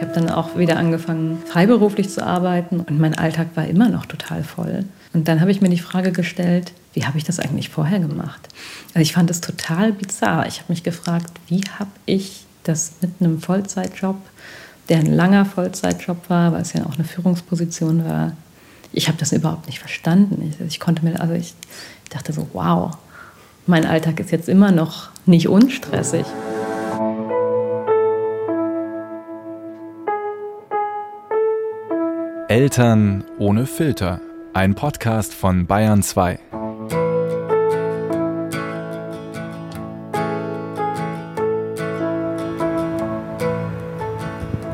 Ich habe dann auch wieder angefangen, freiberuflich zu arbeiten und mein Alltag war immer noch total voll. Und dann habe ich mir die Frage gestellt, wie habe ich das eigentlich vorher gemacht? Also ich fand es total bizarr. Ich habe mich gefragt, wie habe ich das mit einem Vollzeitjob, der ein langer Vollzeitjob war, weil es ja auch eine Führungsposition war, ich habe das überhaupt nicht verstanden. Ich, ich, konnte mir, also ich dachte so, wow, mein Alltag ist jetzt immer noch nicht unstressig. Eltern ohne Filter. Ein Podcast von Bayern 2.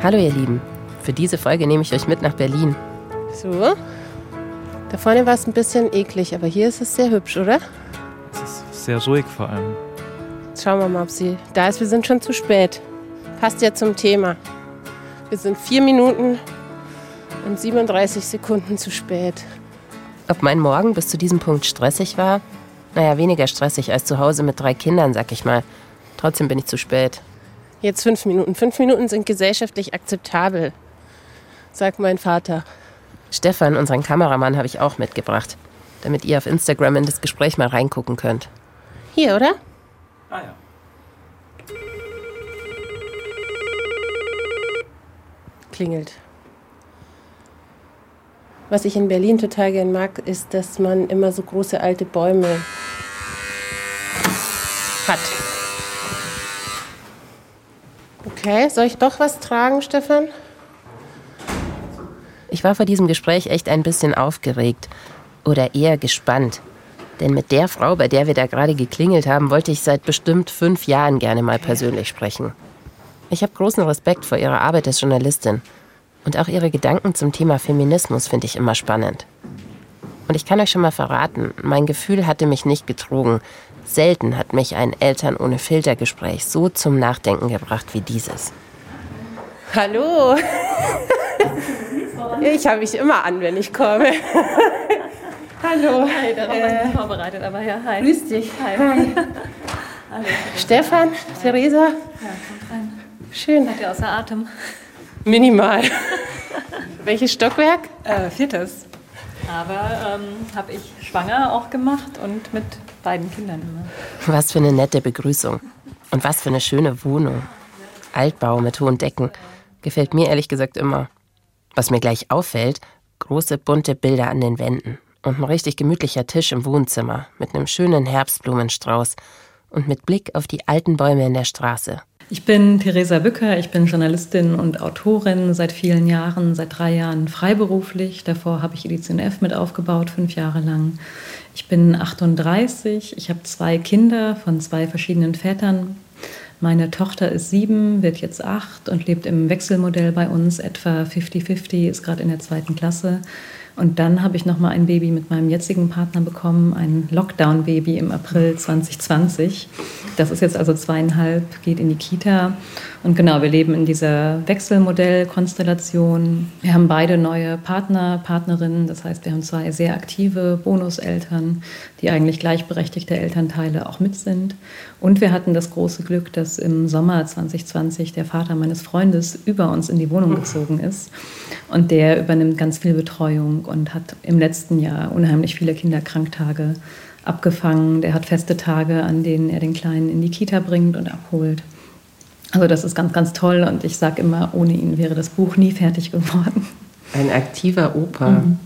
Hallo ihr Lieben, für diese Folge nehme ich euch mit nach Berlin. So, da vorne war es ein bisschen eklig, aber hier ist es sehr hübsch, oder? Es ist sehr ruhig vor allem. Jetzt schauen wir mal, ob sie da ist. Wir sind schon zu spät. Passt ja zum Thema. Wir sind vier Minuten und 37 Sekunden zu spät. Ob mein Morgen bis zu diesem Punkt stressig war? Naja, weniger stressig als zu Hause mit drei Kindern, sag ich mal. Trotzdem bin ich zu spät. Jetzt fünf Minuten. Fünf Minuten sind gesellschaftlich akzeptabel, sagt mein Vater. Stefan, unseren Kameramann, habe ich auch mitgebracht, damit ihr auf Instagram in das Gespräch mal reingucken könnt. Hier, oder? Ah ja. Klingelt. Was ich in Berlin total gern mag, ist, dass man immer so große alte Bäume hat. Okay, soll ich doch was tragen, Stefan? Ich war vor diesem Gespräch echt ein bisschen aufgeregt oder eher gespannt. Denn mit der Frau, bei der wir da gerade geklingelt haben, wollte ich seit bestimmt fünf Jahren gerne mal persönlich sprechen. Ich habe großen Respekt vor ihrer Arbeit als Journalistin und auch ihre Gedanken zum Thema Feminismus finde ich immer spannend. Und ich kann euch schon mal verraten, mein Gefühl hatte mich nicht betrogen. Selten hat mich ein Eltern ohne Filtergespräch so zum Nachdenken gebracht wie dieses. Hallo. Ich habe mich immer an, wenn ich komme. Hallo. Hi, darauf äh, war ich vorbereitet, aber ja, hi. Grüß dich. Hi. hi. Hallo. Stefan, hi. Theresa. Ja, kommt rein. Schön. Seid ihr außer Atem? Minimal. Welches Stockwerk? Äh, viertes. Aber ähm, habe ich schwanger auch gemacht und mit beiden Kindern immer. Was für eine nette Begrüßung. Und was für eine schöne Wohnung. Altbau mit hohen Decken. Gefällt mir ehrlich gesagt immer. Was mir gleich auffällt, große bunte Bilder an den Wänden und ein richtig gemütlicher Tisch im Wohnzimmer mit einem schönen Herbstblumenstrauß und mit Blick auf die alten Bäume in der Straße. Ich bin Theresa Bücker, ich bin Journalistin und Autorin seit vielen Jahren, seit drei Jahren freiberuflich. Davor habe ich Edition F mit aufgebaut, fünf Jahre lang. Ich bin 38, ich habe zwei Kinder von zwei verschiedenen Vätern. Meine Tochter ist sieben, wird jetzt acht und lebt im Wechselmodell bei uns, etwa 50-50, ist gerade in der zweiten Klasse. Und dann habe ich noch mal ein Baby mit meinem jetzigen Partner bekommen, ein Lockdown-Baby im April 2020. Das ist jetzt also zweieinhalb, geht in die Kita. Und genau, wir leben in dieser Wechselmodell-Konstellation. Wir haben beide neue Partner, Partnerinnen. Das heißt, wir haben zwei sehr aktive Bonuseltern, die eigentlich gleichberechtigte Elternteile auch mit sind. Und wir hatten das große Glück, dass im Sommer 2020 der Vater meines Freundes über uns in die Wohnung gezogen ist. Und der übernimmt ganz viel Betreuung und hat im letzten Jahr unheimlich viele Kinderkranktage abgefangen. Der hat feste Tage, an denen er den Kleinen in die Kita bringt und abholt. Also das ist ganz, ganz toll und ich sage immer, ohne ihn wäre das Buch nie fertig geworden. Ein aktiver Opa. Mhm.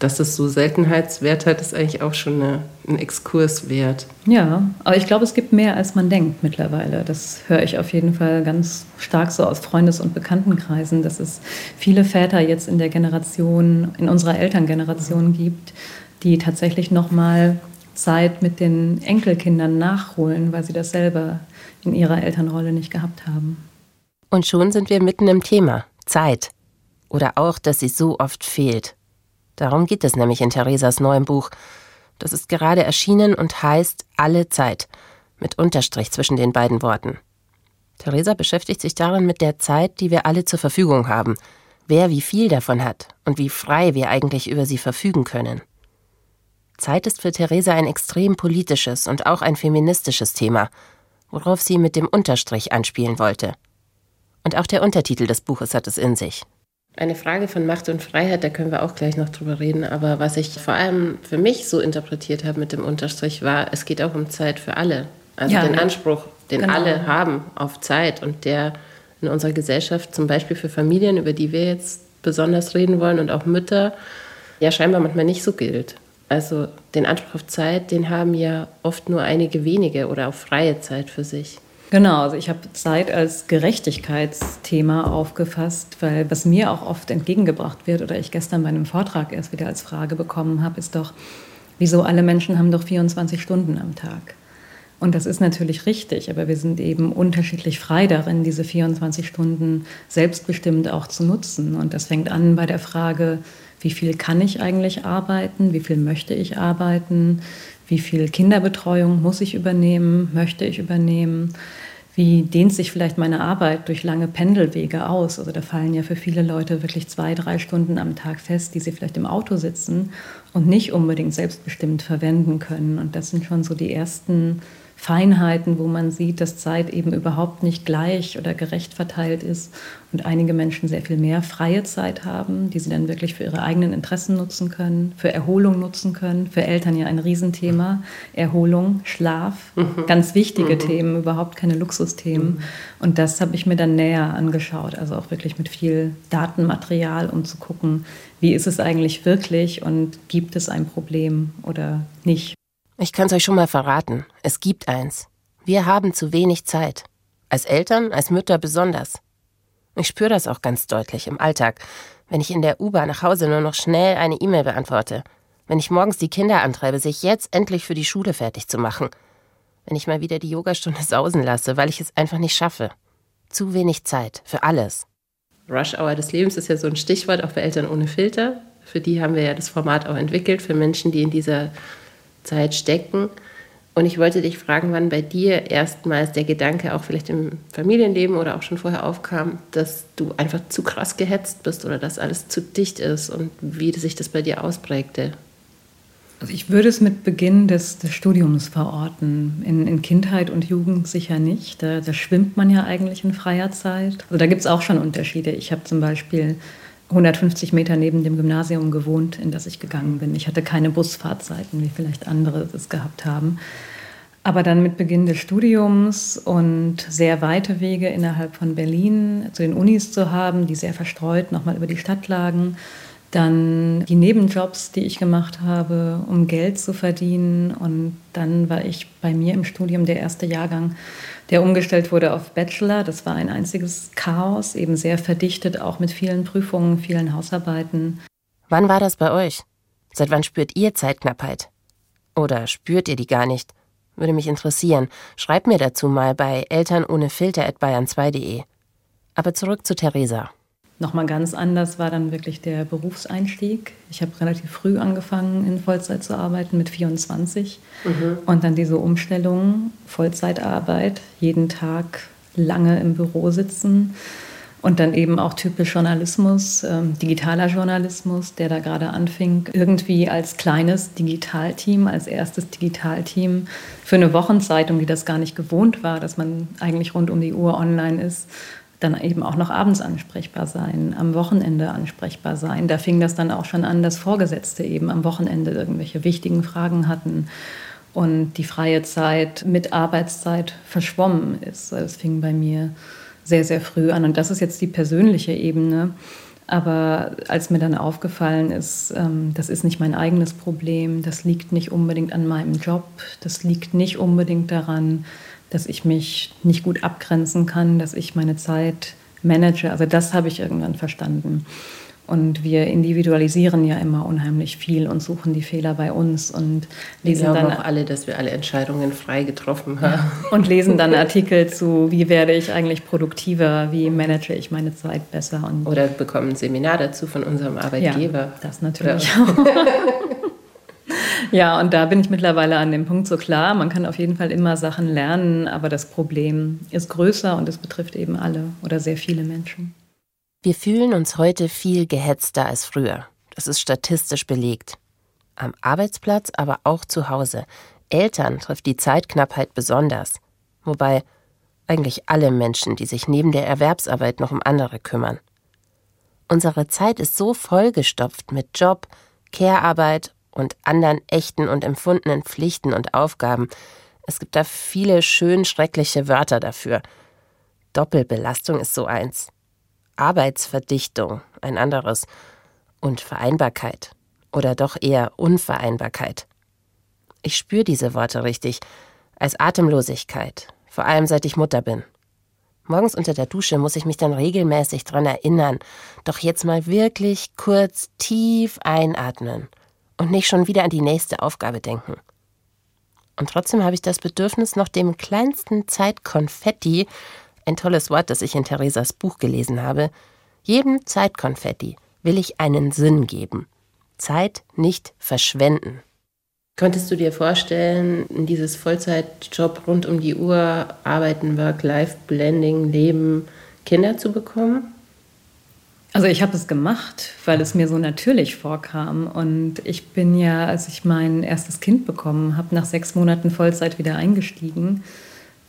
Dass es so Seltenheitswert hat, ist eigentlich auch schon eine, ein Exkurs wert. Ja, aber ich glaube, es gibt mehr, als man denkt mittlerweile. Das höre ich auf jeden Fall ganz stark so aus Freundes- und Bekanntenkreisen, dass es viele Väter jetzt in der Generation, in unserer Elterngeneration gibt, die tatsächlich nochmal Zeit mit den Enkelkindern nachholen, weil sie das selber in ihrer Elternrolle nicht gehabt haben. Und schon sind wir mitten im Thema Zeit. Oder auch, dass sie so oft fehlt. Darum geht es nämlich in Theresas neuem Buch. Das ist gerade erschienen und heißt Alle Zeit, mit Unterstrich zwischen den beiden Worten. Theresa beschäftigt sich darin mit der Zeit, die wir alle zur Verfügung haben, wer wie viel davon hat und wie frei wir eigentlich über sie verfügen können. Zeit ist für Theresa ein extrem politisches und auch ein feministisches Thema, worauf sie mit dem Unterstrich anspielen wollte. Und auch der Untertitel des Buches hat es in sich. Eine Frage von Macht und Freiheit, da können wir auch gleich noch drüber reden. Aber was ich vor allem für mich so interpretiert habe mit dem Unterstrich war, es geht auch um Zeit für alle. Also ja, den ja. Anspruch, den genau. alle haben auf Zeit und der in unserer Gesellschaft zum Beispiel für Familien, über die wir jetzt besonders reden wollen und auch Mütter, ja scheinbar manchmal nicht so gilt. Also den Anspruch auf Zeit, den haben ja oft nur einige wenige oder auf freie Zeit für sich. Genau, also ich habe Zeit als Gerechtigkeitsthema aufgefasst, weil was mir auch oft entgegengebracht wird oder ich gestern bei einem Vortrag erst wieder als Frage bekommen habe, ist doch, wieso alle Menschen haben doch 24 Stunden am Tag? Und das ist natürlich richtig, aber wir sind eben unterschiedlich frei darin, diese 24 Stunden selbstbestimmt auch zu nutzen. Und das fängt an bei der Frage, wie viel kann ich eigentlich arbeiten, wie viel möchte ich arbeiten, wie viel Kinderbetreuung muss ich übernehmen, möchte ich übernehmen, wie dehnt sich vielleicht meine Arbeit durch lange Pendelwege aus. Also da fallen ja für viele Leute wirklich zwei, drei Stunden am Tag fest, die sie vielleicht im Auto sitzen und nicht unbedingt selbstbestimmt verwenden können. Und das sind schon so die ersten Feinheiten, wo man sieht, dass Zeit eben überhaupt nicht gleich oder gerecht verteilt ist und einige Menschen sehr viel mehr freie Zeit haben, die sie dann wirklich für ihre eigenen Interessen nutzen können, für Erholung nutzen können. Für Eltern ja ein Riesenthema. Erholung, Schlaf, mhm. ganz wichtige mhm. Themen, überhaupt keine Luxusthemen. Mhm. Und das habe ich mir dann näher angeschaut, also auch wirklich mit viel Datenmaterial, um zu gucken, wie ist es eigentlich wirklich und gibt es ein Problem oder nicht. Ich kann es euch schon mal verraten. Es gibt eins. Wir haben zu wenig Zeit. Als Eltern, als Mütter besonders. Ich spüre das auch ganz deutlich im Alltag, wenn ich in der U-Bahn nach Hause nur noch schnell eine E-Mail beantworte, wenn ich morgens die Kinder antreibe, sich jetzt endlich für die Schule fertig zu machen, wenn ich mal wieder die Yogastunde sausen lasse, weil ich es einfach nicht schaffe. Zu wenig Zeit für alles. Rush Hour des Lebens ist ja so ein Stichwort auch für Eltern ohne Filter. Für die haben wir ja das Format auch entwickelt, für Menschen, die in dieser Zeit stecken. Und ich wollte dich fragen, wann bei dir erstmals der Gedanke auch vielleicht im Familienleben oder auch schon vorher aufkam, dass du einfach zu krass gehetzt bist oder dass alles zu dicht ist und wie sich das bei dir ausprägte. Also ich würde es mit Beginn des, des Studiums verorten. In, in, Kindheit und Jugend sicher nicht. Da, da, schwimmt man ja eigentlich in freier Zeit. Also da gibt es auch schon Unterschiede. Ich habe zum Beispiel 150 Meter neben dem Gymnasium gewohnt, in das ich gegangen bin. Ich hatte keine Busfahrzeiten, wie vielleicht andere es gehabt haben. Aber dann mit Beginn des Studiums und sehr weite Wege innerhalb von Berlin zu den Unis zu haben, die sehr verstreut nochmal über die Stadt lagen, dann die Nebenjobs, die ich gemacht habe, um Geld zu verdienen. Und dann war ich bei mir im Studium der erste Jahrgang, der umgestellt wurde auf Bachelor. Das war ein einziges Chaos, eben sehr verdichtet, auch mit vielen Prüfungen, vielen Hausarbeiten. Wann war das bei euch? Seit wann spürt ihr Zeitknappheit? Oder spürt ihr die gar nicht? Würde mich interessieren. Schreibt mir dazu mal bei elternohnefilter.bayern2.de. Aber zurück zu Theresa. Nochmal ganz anders war dann wirklich der Berufseinstieg. Ich habe relativ früh angefangen, in Vollzeit zu arbeiten, mit 24. Mhm. Und dann diese Umstellung, Vollzeitarbeit, jeden Tag lange im Büro sitzen. Und dann eben auch typisch Journalismus, ähm, digitaler Journalismus, der da gerade anfing, irgendwie als kleines Digitalteam, als erstes Digitalteam für eine Wochenzeitung, die das gar nicht gewohnt war, dass man eigentlich rund um die Uhr online ist dann eben auch noch abends ansprechbar sein, am Wochenende ansprechbar sein. Da fing das dann auch schon an, dass Vorgesetzte eben am Wochenende irgendwelche wichtigen Fragen hatten und die freie Zeit mit Arbeitszeit verschwommen ist. Das fing bei mir sehr, sehr früh an. Und das ist jetzt die persönliche Ebene. Aber als mir dann aufgefallen ist, ähm, das ist nicht mein eigenes Problem, das liegt nicht unbedingt an meinem Job, das liegt nicht unbedingt daran, dass ich mich nicht gut abgrenzen kann, dass ich meine Zeit manage. Also das habe ich irgendwann verstanden. Und wir individualisieren ja immer unheimlich viel und suchen die Fehler bei uns und lesen wir dann auch alle, dass wir alle Entscheidungen frei getroffen haben. Ja, und lesen dann Artikel zu, wie werde ich eigentlich produktiver, wie manage ich meine Zeit besser. Und Oder bekommen ein Seminar dazu von unserem Arbeitgeber. Ja, das natürlich ja. auch. Ja, und da bin ich mittlerweile an dem Punkt so klar, man kann auf jeden Fall immer Sachen lernen, aber das Problem ist größer und es betrifft eben alle oder sehr viele Menschen. Wir fühlen uns heute viel gehetzter als früher. Das ist statistisch belegt. Am Arbeitsplatz, aber auch zu Hause. Eltern trifft die Zeitknappheit besonders. Wobei, Eigentlich alle Menschen, die sich neben der Erwerbsarbeit noch um andere kümmern. Unsere Zeit ist so vollgestopft mit Job, Care-Arbeit und anderen echten und empfundenen Pflichten und Aufgaben. Es gibt da viele schön schreckliche Wörter dafür. Doppelbelastung ist so eins. Arbeitsverdichtung ein anderes. Und Vereinbarkeit. Oder doch eher Unvereinbarkeit. Ich spüre diese Worte richtig. Als Atemlosigkeit. Vor allem seit ich Mutter bin. Morgens unter der Dusche muss ich mich dann regelmäßig dran erinnern. Doch jetzt mal wirklich kurz tief einatmen und nicht schon wieder an die nächste Aufgabe denken. Und trotzdem habe ich das Bedürfnis, noch dem kleinsten Zeitkonfetti, ein tolles Wort, das ich in Theresas Buch gelesen habe, jedem Zeitkonfetti will ich einen Sinn geben. Zeit nicht verschwenden. Könntest du dir vorstellen, dieses Vollzeitjob rund um die Uhr arbeiten, Work-Life-Blending, Leben, Kinder zu bekommen? Also ich habe es gemacht, weil es mir so natürlich vorkam. Und ich bin ja, als ich mein erstes Kind bekommen habe, nach sechs Monaten Vollzeit wieder eingestiegen,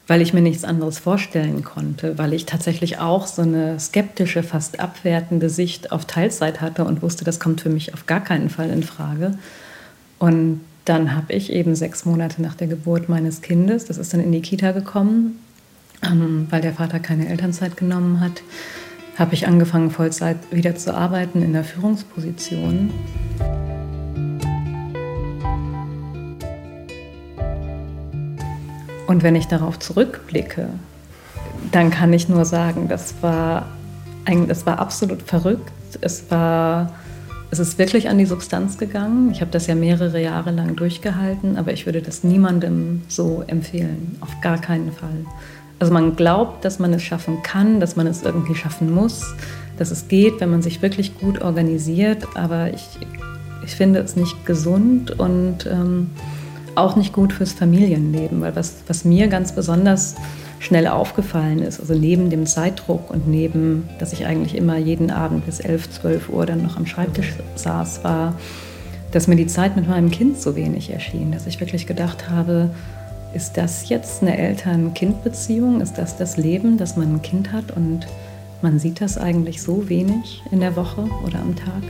weil ich mir nichts anderes vorstellen konnte, weil ich tatsächlich auch so eine skeptische, fast abwertende Sicht auf Teilzeit hatte und wusste, das kommt für mich auf gar keinen Fall in Frage. Und dann habe ich eben sechs Monate nach der Geburt meines Kindes, das ist dann in die Kita gekommen, ähm, weil der Vater keine Elternzeit genommen hat, habe ich angefangen, Vollzeit wieder zu arbeiten in der Führungsposition. Und wenn ich darauf zurückblicke, dann kann ich nur sagen, das war, das war absolut verrückt. Es war es ist wirklich an die Substanz gegangen. Ich habe das ja mehrere Jahre lang durchgehalten, aber ich würde das niemandem so empfehlen. Auf gar keinen Fall. Also man glaubt, dass man es schaffen kann, dass man es irgendwie schaffen muss, dass es geht, wenn man sich wirklich gut organisiert. Aber ich, ich finde es nicht gesund und ähm, auch nicht gut fürs Familienleben, weil was, was mir ganz besonders schnell aufgefallen ist. Also neben dem Zeitdruck und neben, dass ich eigentlich immer jeden Abend bis 11, 12 Uhr dann noch am Schreibtisch saß, war, dass mir die Zeit mit meinem Kind so wenig erschien, dass ich wirklich gedacht habe, ist das jetzt eine Eltern-Kind-Beziehung? Ist das das Leben, dass man ein Kind hat und man sieht das eigentlich so wenig in der Woche oder am Tag?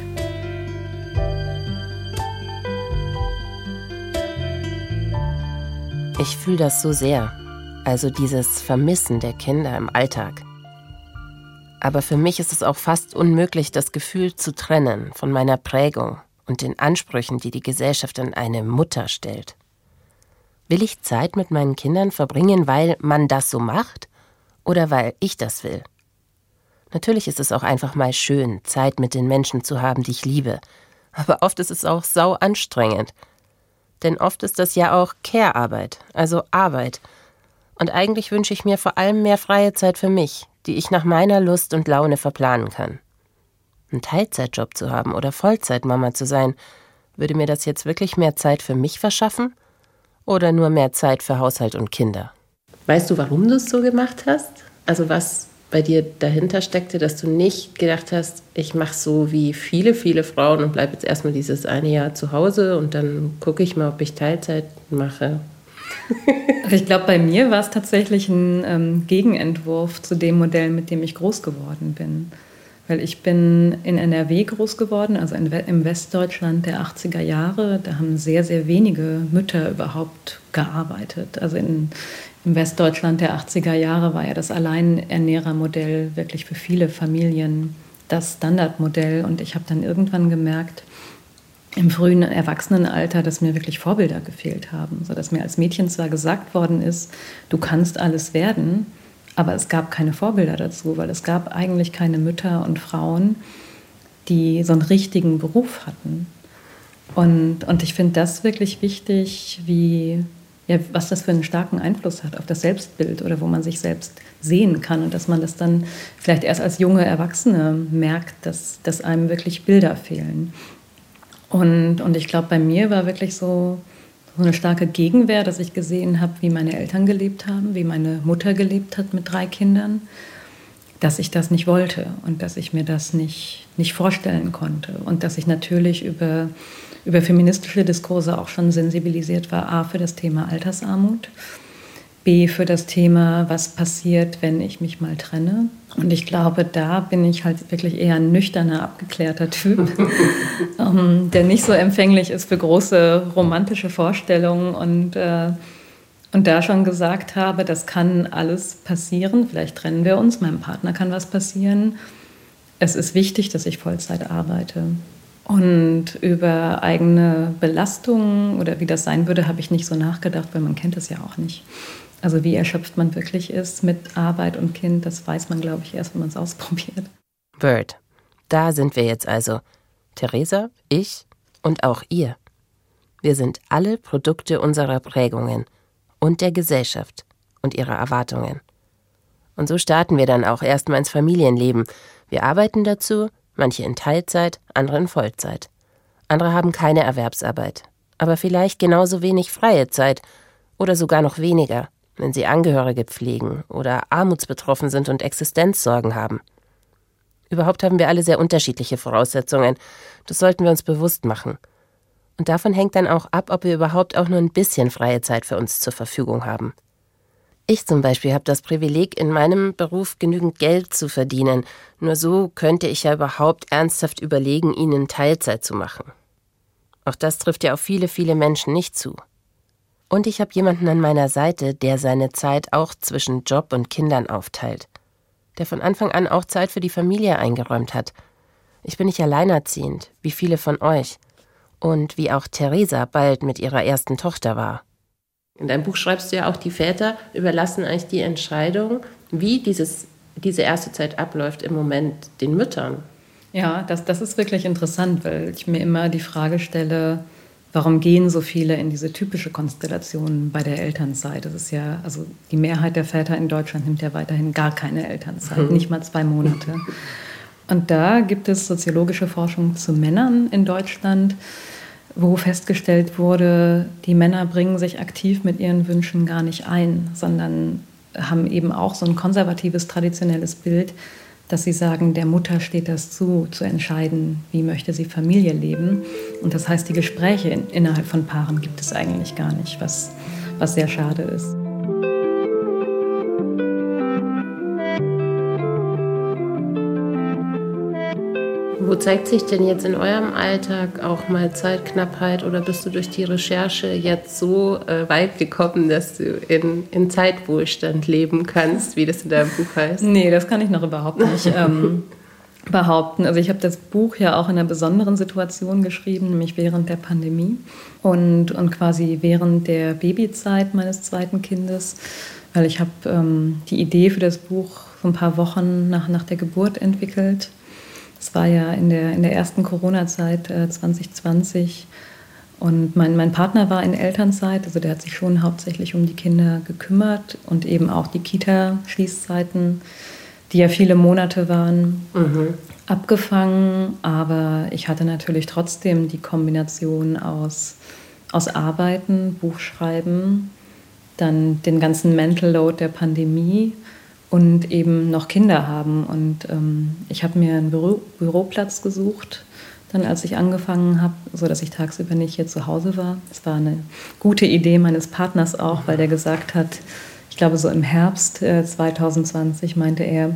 Ich fühle das so sehr also dieses Vermissen der Kinder im Alltag. Aber für mich ist es auch fast unmöglich, das Gefühl zu trennen von meiner Prägung und den Ansprüchen, die die Gesellschaft an eine Mutter stellt. Will ich Zeit mit meinen Kindern verbringen, weil man das so macht oder weil ich das will? Natürlich ist es auch einfach mal schön, Zeit mit den Menschen zu haben, die ich liebe, aber oft ist es auch sau anstrengend. Denn oft ist das ja auch Care-Arbeit, also Arbeit, und eigentlich wünsche ich mir vor allem mehr freie Zeit für mich, die ich nach meiner Lust und Laune verplanen kann. Einen Teilzeitjob zu haben oder Vollzeitmama zu sein, würde mir das jetzt wirklich mehr Zeit für mich verschaffen oder nur mehr Zeit für Haushalt und Kinder? Weißt du, warum du es so gemacht hast? Also was bei dir dahinter steckte, dass du nicht gedacht hast, ich mache so wie viele, viele Frauen und bleibe jetzt erstmal dieses eine Jahr zu Hause und dann gucke ich mal, ob ich Teilzeit mache. Ich glaube, bei mir war es tatsächlich ein ähm, Gegenentwurf zu dem Modell, mit dem ich groß geworden bin. Weil ich bin in NRW groß geworden, also in, im Westdeutschland der 80er Jahre. Da haben sehr, sehr wenige Mütter überhaupt gearbeitet. Also in, im Westdeutschland der 80er Jahre war ja das Alleinernährermodell wirklich für viele Familien das Standardmodell. Und ich habe dann irgendwann gemerkt, im frühen Erwachsenenalter, dass mir wirklich Vorbilder gefehlt haben, so dass mir als Mädchen zwar gesagt worden ist, du kannst alles werden, aber es gab keine Vorbilder dazu, weil es gab eigentlich keine Mütter und Frauen, die so einen richtigen Beruf hatten. Und, und ich finde das wirklich wichtig, wie, ja, was das für einen starken Einfluss hat auf das Selbstbild oder wo man sich selbst sehen kann und dass man das dann vielleicht erst als junge Erwachsene merkt, dass, dass einem wirklich Bilder fehlen. Und, und ich glaube, bei mir war wirklich so, so eine starke Gegenwehr, dass ich gesehen habe, wie meine Eltern gelebt haben, wie meine Mutter gelebt hat mit drei Kindern, dass ich das nicht wollte und dass ich mir das nicht, nicht vorstellen konnte. Und dass ich natürlich über, über feministische Diskurse auch schon sensibilisiert war, a, für das Thema Altersarmut, B für das Thema, was passiert, wenn ich mich mal trenne. Und ich glaube, da bin ich halt wirklich eher ein nüchterner, abgeklärter Typ, ähm, der nicht so empfänglich ist für große romantische Vorstellungen und, äh, und da schon gesagt habe, das kann alles passieren. Vielleicht trennen wir uns, meinem Partner kann was passieren. Es ist wichtig, dass ich Vollzeit arbeite. Und über eigene Belastungen oder wie das sein würde, habe ich nicht so nachgedacht, weil man kennt es ja auch nicht. Also wie erschöpft man wirklich ist mit Arbeit und Kind, das weiß man, glaube ich, erst, wenn man es ausprobiert. Bird, da sind wir jetzt also. Theresa, ich und auch ihr. Wir sind alle Produkte unserer Prägungen und der Gesellschaft und ihrer Erwartungen. Und so starten wir dann auch erstmal ins Familienleben. Wir arbeiten dazu, manche in Teilzeit, andere in Vollzeit. Andere haben keine Erwerbsarbeit, aber vielleicht genauso wenig freie Zeit oder sogar noch weniger wenn sie Angehörige pflegen oder armutsbetroffen sind und Existenzsorgen haben. Überhaupt haben wir alle sehr unterschiedliche Voraussetzungen. Das sollten wir uns bewusst machen. Und davon hängt dann auch ab, ob wir überhaupt auch nur ein bisschen freie Zeit für uns zur Verfügung haben. Ich zum Beispiel habe das Privileg, in meinem Beruf genügend Geld zu verdienen. Nur so könnte ich ja überhaupt ernsthaft überlegen, ihnen Teilzeit zu machen. Auch das trifft ja auf viele, viele Menschen nicht zu. Und ich habe jemanden an meiner Seite, der seine Zeit auch zwischen Job und Kindern aufteilt. Der von Anfang an auch Zeit für die Familie eingeräumt hat. Ich bin nicht alleinerziehend, wie viele von euch. Und wie auch Theresa bald mit ihrer ersten Tochter war. In deinem Buch schreibst du ja auch, die Väter überlassen eigentlich die Entscheidung, wie dieses, diese erste Zeit abläuft, im Moment den Müttern. Ja, das, das ist wirklich interessant, weil ich mir immer die Frage stelle, Warum gehen so viele in diese typische Konstellation bei der Elternzeit? Das ist ja, also die Mehrheit der Väter in Deutschland nimmt ja weiterhin gar keine Elternzeit, mhm. nicht mal zwei Monate. Und da gibt es soziologische Forschung zu Männern in Deutschland, wo festgestellt wurde, die Männer bringen sich aktiv mit ihren Wünschen gar nicht ein, sondern haben eben auch so ein konservatives, traditionelles Bild, dass sie sagen, der Mutter steht das zu, zu entscheiden, wie möchte sie Familie leben. Und das heißt, die Gespräche in, innerhalb von Paaren gibt es eigentlich gar nicht, was, was sehr schade ist. Wo zeigt sich denn jetzt in eurem Alltag auch mal Zeitknappheit oder bist du durch die Recherche jetzt so äh, weit gekommen, dass du in, in Zeitwohlstand leben kannst, wie das in deinem Buch heißt? Nee, das kann ich noch überhaupt nicht ähm, behaupten. Also ich habe das Buch ja auch in einer besonderen Situation geschrieben, nämlich während der Pandemie und, und quasi während der Babyzeit meines zweiten Kindes, weil ich habe ähm, die Idee für das Buch so ein paar Wochen nach, nach der Geburt entwickelt das war ja in der, in der ersten Corona-Zeit äh, 2020. Und mein, mein Partner war in Elternzeit, also der hat sich schon hauptsächlich um die Kinder gekümmert und eben auch die Kita-Schließzeiten, die ja viele Monate waren, mhm. abgefangen. Aber ich hatte natürlich trotzdem die Kombination aus, aus Arbeiten, Buchschreiben, dann den ganzen Mental Load der Pandemie und eben noch Kinder haben. Und ähm, ich habe mir einen Büro Büroplatz gesucht, dann als ich angefangen habe, sodass ich tagsüber nicht hier zu Hause war. Es war eine gute Idee meines Partners auch, weil der gesagt hat, ich glaube so im Herbst äh, 2020 meinte er,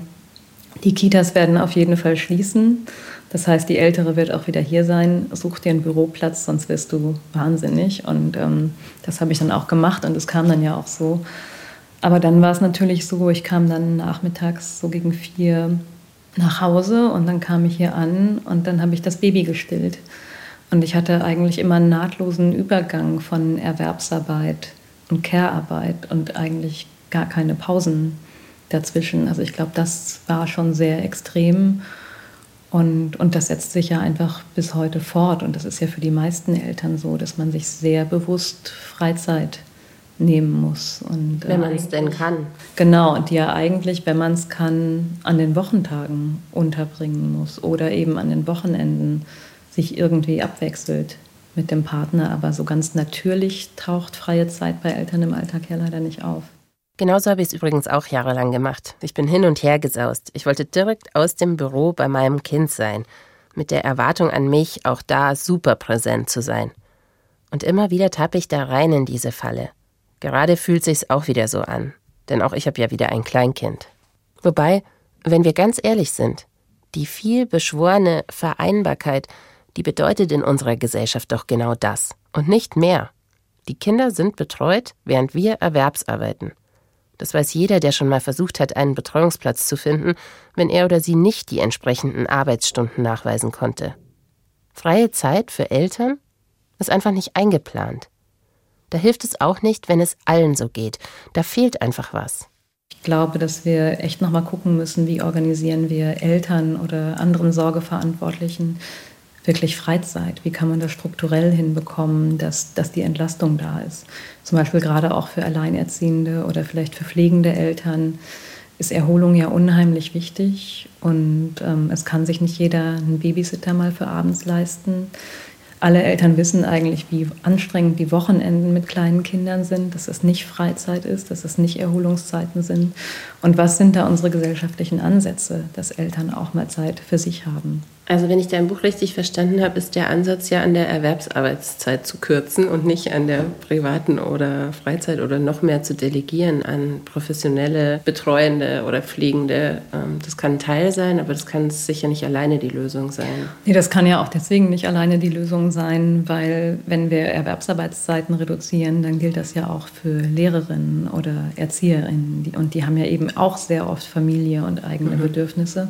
die Kitas werden auf jeden Fall schließen. Das heißt, die Ältere wird auch wieder hier sein. Such dir einen Büroplatz, sonst wirst du wahnsinnig. Und ähm, das habe ich dann auch gemacht und es kam dann ja auch so. Aber dann war es natürlich so, ich kam dann nachmittags so gegen vier nach Hause und dann kam ich hier an und dann habe ich das Baby gestillt. Und ich hatte eigentlich immer einen nahtlosen Übergang von Erwerbsarbeit und Care-Arbeit und eigentlich gar keine Pausen dazwischen. Also ich glaube, das war schon sehr extrem und, und das setzt sich ja einfach bis heute fort. Und das ist ja für die meisten Eltern so, dass man sich sehr bewusst Freizeit nehmen muss. Und, wenn man es denn kann. Genau, und die ja eigentlich, wenn man es kann, an den Wochentagen unterbringen muss oder eben an den Wochenenden sich irgendwie abwechselt mit dem Partner. Aber so ganz natürlich taucht freie Zeit bei Eltern im Alltag ja leider nicht auf. Genauso habe ich es übrigens auch jahrelang gemacht. Ich bin hin und her gesaust. Ich wollte direkt aus dem Büro bei meinem Kind sein, mit der Erwartung an mich, auch da super präsent zu sein. Und immer wieder tappe ich da rein in diese Falle Gerade fühlt sich's auch wieder so an, denn auch ich habe ja wieder ein Kleinkind. Wobei, wenn wir ganz ehrlich sind, die viel beschworene Vereinbarkeit, die bedeutet in unserer Gesellschaft doch genau das und nicht mehr. Die Kinder sind betreut, während wir Erwerbsarbeiten. Das weiß jeder, der schon mal versucht hat, einen Betreuungsplatz zu finden, wenn er oder sie nicht die entsprechenden Arbeitsstunden nachweisen konnte. Freie Zeit für Eltern ist einfach nicht eingeplant. Da hilft es auch nicht, wenn es allen so geht. Da fehlt einfach was. Ich glaube, dass wir echt nochmal gucken müssen, wie organisieren wir Eltern oder anderen Sorgeverantwortlichen wirklich Freizeit? Wie kann man das strukturell hinbekommen, dass, dass die Entlastung da ist? Zum Beispiel gerade auch für Alleinerziehende oder vielleicht für pflegende Eltern ist Erholung ja unheimlich wichtig und ähm, es kann sich nicht jeder einen Babysitter mal für abends leisten. Alle Eltern wissen eigentlich, wie anstrengend die Wochenenden mit kleinen Kindern sind, dass es nicht Freizeit ist, dass es nicht Erholungszeiten sind. Und was sind da unsere gesellschaftlichen Ansätze, dass Eltern auch mal Zeit für sich haben? Also wenn ich dein Buch richtig verstanden habe, ist der Ansatz ja an der Erwerbsarbeitszeit zu kürzen und nicht an der privaten oder Freizeit oder noch mehr zu delegieren an professionelle, betreuende oder pflegende. Ähm, das kann ein Teil sein, aber das kann sicher nicht alleine die Lösung sein. Nee, das kann ja auch deswegen nicht alleine die Lösung sein, weil wenn wir Erwerbsarbeitszeiten reduzieren, dann gilt das ja auch für Lehrerinnen oder Erzieherinnen. Und die haben ja eben auch sehr oft Familie und eigene mhm. Bedürfnisse.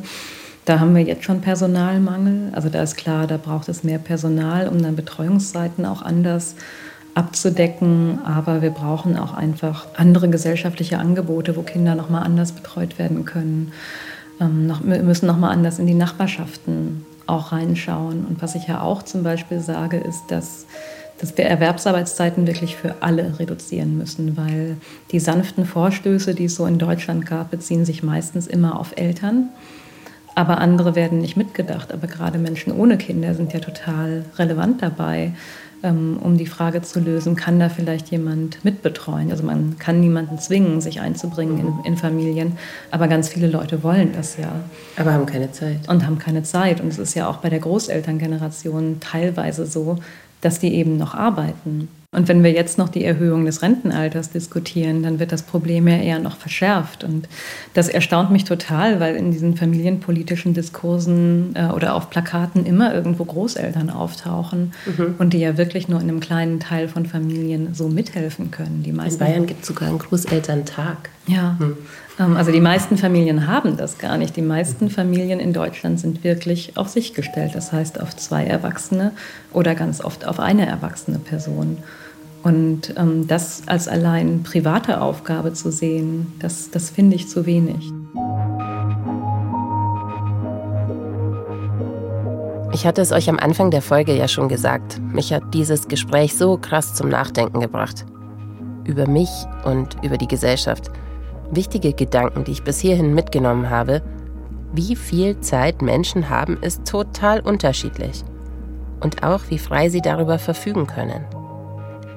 Da haben wir jetzt schon Personalmangel. Also da ist klar, da braucht es mehr Personal, um dann Betreuungszeiten auch anders abzudecken. Aber wir brauchen auch einfach andere gesellschaftliche Angebote, wo Kinder nochmal anders betreut werden können. Ähm, wir müssen nochmal anders in die Nachbarschaften auch reinschauen. Und was ich ja auch zum Beispiel sage, ist, dass dass wir Erwerbsarbeitszeiten wirklich für alle reduzieren müssen, weil die sanften Vorstöße, die es so in Deutschland gab, beziehen sich meistens immer auf Eltern aber andere werden nicht mitgedacht. Aber gerade Menschen ohne Kinder sind ja total relevant dabei, ähm, um die Frage zu lösen, kann da vielleicht jemand mitbetreuen? Also man kann niemanden zwingen, sich einzubringen in, in Familien, aber ganz viele Leute wollen das ja. Aber haben keine Zeit. Und haben keine Zeit. Und es ist ja auch bei der Großelterngeneration teilweise so, dass die eben noch arbeiten. Und wenn wir jetzt noch die Erhöhung des Rentenalters diskutieren, dann wird das Problem ja eher noch verschärft. Und das erstaunt mich total, weil in diesen familienpolitischen Diskursen äh, oder auf Plakaten immer irgendwo Großeltern auftauchen mhm. und die ja wirklich nur in einem kleinen Teil von Familien so mithelfen können. Die meisten in Bayern gibt es sogar einen Großelterntag. Ja, mhm. Also die meisten Familien haben das gar nicht. Die meisten Familien in Deutschland sind wirklich auf sich gestellt. Das heißt auf zwei Erwachsene oder ganz oft auf eine erwachsene Person. Und ähm, das als allein private Aufgabe zu sehen, das, das finde ich zu wenig. Ich hatte es euch am Anfang der Folge ja schon gesagt. Mich hat dieses Gespräch so krass zum Nachdenken gebracht. Über mich und über die Gesellschaft. Wichtige Gedanken, die ich bis hierhin mitgenommen habe. Wie viel Zeit Menschen haben, ist total unterschiedlich. Und auch wie frei sie darüber verfügen können.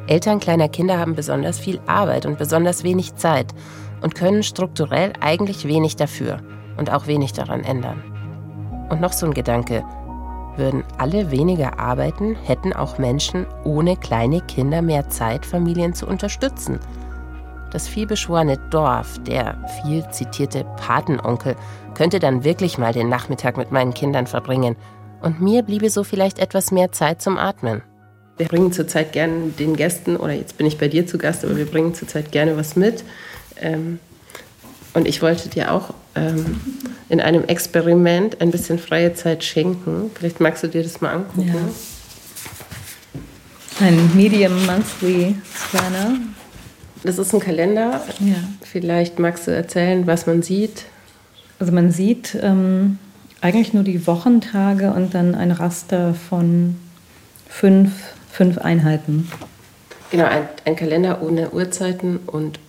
Eltern kleiner Kinder haben besonders viel Arbeit und besonders wenig Zeit und können strukturell eigentlich wenig dafür und auch wenig daran ändern. Und noch so ein Gedanke. Würden alle weniger arbeiten, hätten auch Menschen ohne kleine Kinder mehr Zeit, Familien zu unterstützen. Das vielbeschworene Dorf, der viel zitierte Patenonkel, könnte dann wirklich mal den Nachmittag mit meinen Kindern verbringen. Und mir bliebe so vielleicht etwas mehr Zeit zum Atmen. Wir bringen zurzeit gerne den Gästen, oder jetzt bin ich bei dir zu Gast, aber wir bringen zurzeit gerne was mit. Ähm, und ich wollte dir auch ähm, in einem Experiment ein bisschen freie Zeit schenken. Vielleicht magst du dir das mal angucken. Ja. Ein Medium Monthly Planner. Das ist ein Kalender. Ja. Vielleicht magst du erzählen, was man sieht. Also man sieht ähm, eigentlich nur die Wochentage und dann ein Raster von fünf fünf Einheiten. Genau, ein, ein Kalender ohne Uhrzeiten und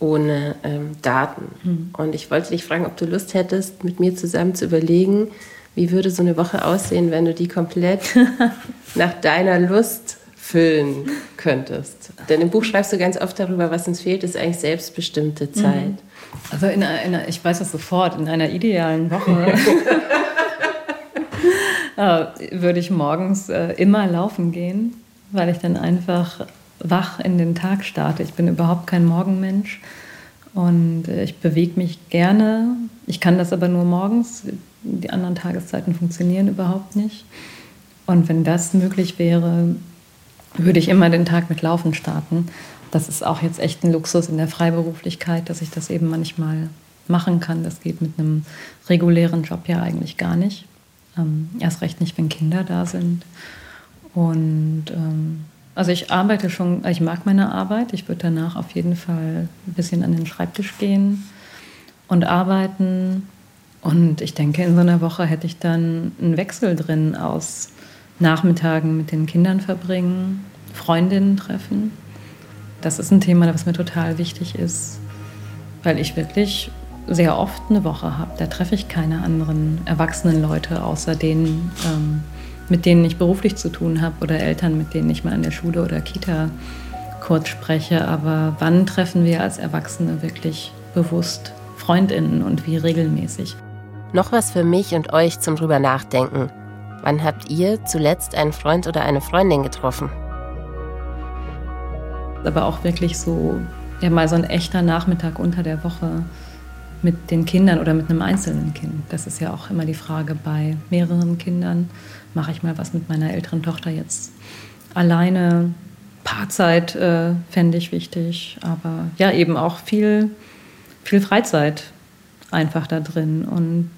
ohne ähm, Daten. Hm. Und ich wollte dich fragen, ob du Lust hättest, mit mir zusammen zu überlegen, wie würde so eine Woche aussehen, wenn du die komplett nach deiner Lust füllen könntest. Denn im Buch schreibst du ganz oft darüber, was uns fehlt, ist eigentlich selbstbestimmte mhm. Zeit. Also in einer, ich weiß das sofort, in einer idealen Woche äh, würde ich morgens äh, immer laufen gehen weil ich dann einfach wach in den Tag starte. Ich bin überhaupt kein Morgenmensch und äh, ich bewege mich gerne. Ich kann das aber nur morgens. Die anderen Tageszeiten funktionieren überhaupt nicht. Und wenn das möglich wäre, würde ich immer den Tag mit Laufen starten. Das ist auch jetzt echt ein Luxus in der Freiberuflichkeit, dass ich das eben manchmal machen kann. Das geht mit einem regulären Job ja eigentlich gar nicht. Ähm, erst recht nicht, wenn Kinder da sind. Und ähm, also ich arbeite schon, ich mag meine Arbeit. Ich würde danach auf jeden Fall ein bisschen an den Schreibtisch gehen und arbeiten. Und ich denke, in so einer Woche hätte ich dann einen Wechsel drin aus Nachmittagen mit den Kindern verbringen, Freundinnen treffen. Das ist ein Thema, was mir total wichtig ist, weil ich wirklich sehr oft eine Woche habe. Da treffe ich keine anderen erwachsenen Leute, außer denen, ähm, mit denen ich beruflich zu tun habe oder Eltern, mit denen ich mal in der Schule oder Kita kurz spreche. Aber wann treffen wir als Erwachsene wirklich bewusst Freundinnen und wie regelmäßig? Noch was für mich und euch zum drüber nachdenken. Wann habt ihr zuletzt einen Freund oder eine Freundin getroffen? Aber auch wirklich so, ja, mal so ein echter Nachmittag unter der Woche mit den Kindern oder mit einem einzelnen Kind. Das ist ja auch immer die Frage bei mehreren Kindern. Mache ich mal was mit meiner älteren Tochter jetzt alleine? Paarzeit äh, fände ich wichtig, aber ja, eben auch viel, viel Freizeit einfach da drin und,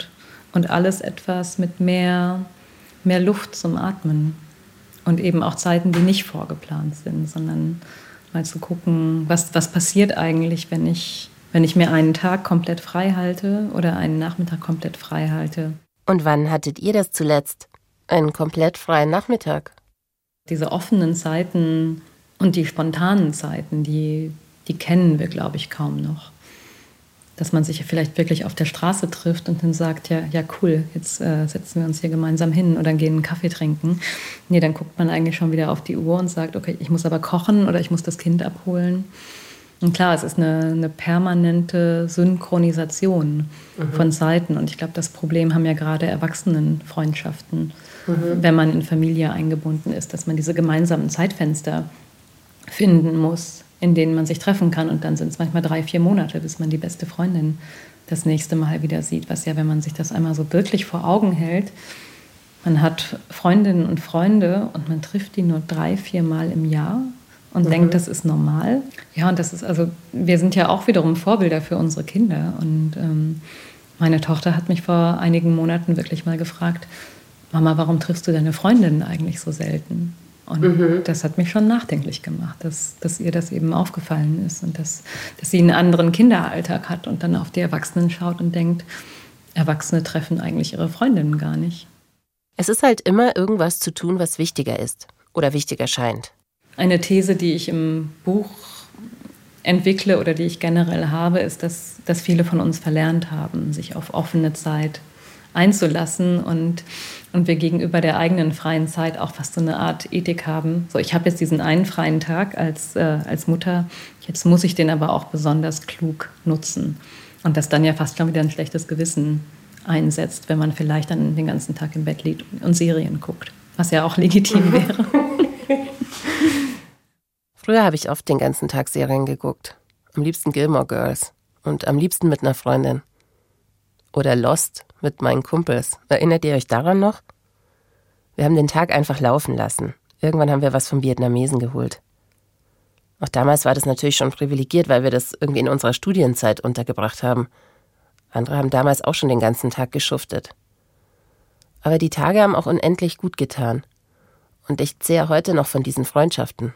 und alles etwas mit mehr, mehr Luft zum Atmen und eben auch Zeiten, die nicht vorgeplant sind, sondern mal zu gucken, was, was passiert eigentlich, wenn ich wenn ich mir einen Tag komplett frei halte oder einen Nachmittag komplett frei halte. Und wann hattet ihr das zuletzt? Einen komplett freien Nachmittag? Diese offenen Zeiten und die spontanen Zeiten, die, die kennen wir, glaube ich, kaum noch. Dass man sich vielleicht wirklich auf der Straße trifft und dann sagt, ja, ja cool, jetzt äh, setzen wir uns hier gemeinsam hin oder gehen einen Kaffee trinken. Nee, dann guckt man eigentlich schon wieder auf die Uhr und sagt, okay, ich muss aber kochen oder ich muss das Kind abholen. Und klar, es ist eine, eine permanente Synchronisation mhm. von Zeiten. Und ich glaube, das Problem haben ja gerade Erwachsenenfreundschaften, mhm. wenn man in Familie eingebunden ist, dass man diese gemeinsamen Zeitfenster finden muss, in denen man sich treffen kann. Und dann sind es manchmal drei, vier Monate, bis man die beste Freundin das nächste Mal wieder sieht. Was ja, wenn man sich das einmal so wirklich vor Augen hält, man hat Freundinnen und Freunde und man trifft die nur drei, vier Mal im Jahr und mhm. denkt, das ist normal. Ja, und das ist also, wir sind ja auch wiederum Vorbilder für unsere Kinder. Und ähm, meine Tochter hat mich vor einigen Monaten wirklich mal gefragt, Mama, warum triffst du deine Freundinnen eigentlich so selten? Und mhm. das hat mich schon nachdenklich gemacht, dass, dass ihr das eben aufgefallen ist und dass, dass sie einen anderen Kinderalltag hat und dann auf die Erwachsenen schaut und denkt, Erwachsene treffen eigentlich ihre Freundinnen gar nicht. Es ist halt immer irgendwas zu tun, was wichtiger ist oder wichtiger scheint eine These, die ich im Buch entwickle oder die ich generell habe, ist, dass, dass viele von uns verlernt haben, sich auf offene Zeit einzulassen und, und wir gegenüber der eigenen freien Zeit auch fast so eine Art Ethik haben. So, ich habe jetzt diesen einen freien Tag als, äh, als Mutter, jetzt muss ich den aber auch besonders klug nutzen. Und das dann ja fast schon wieder ein schlechtes Gewissen einsetzt, wenn man vielleicht dann den ganzen Tag im Bett liegt und Serien guckt, was ja auch legitim wäre. Früher habe ich oft den ganzen Tag Serien geguckt. Am liebsten Gilmore Girls. Und am liebsten mit einer Freundin. Oder Lost mit meinen Kumpels. Erinnert ihr euch daran noch? Wir haben den Tag einfach laufen lassen. Irgendwann haben wir was vom Vietnamesen geholt. Auch damals war das natürlich schon privilegiert, weil wir das irgendwie in unserer Studienzeit untergebracht haben. Andere haben damals auch schon den ganzen Tag geschuftet. Aber die Tage haben auch unendlich gut getan. Und ich zehre heute noch von diesen Freundschaften.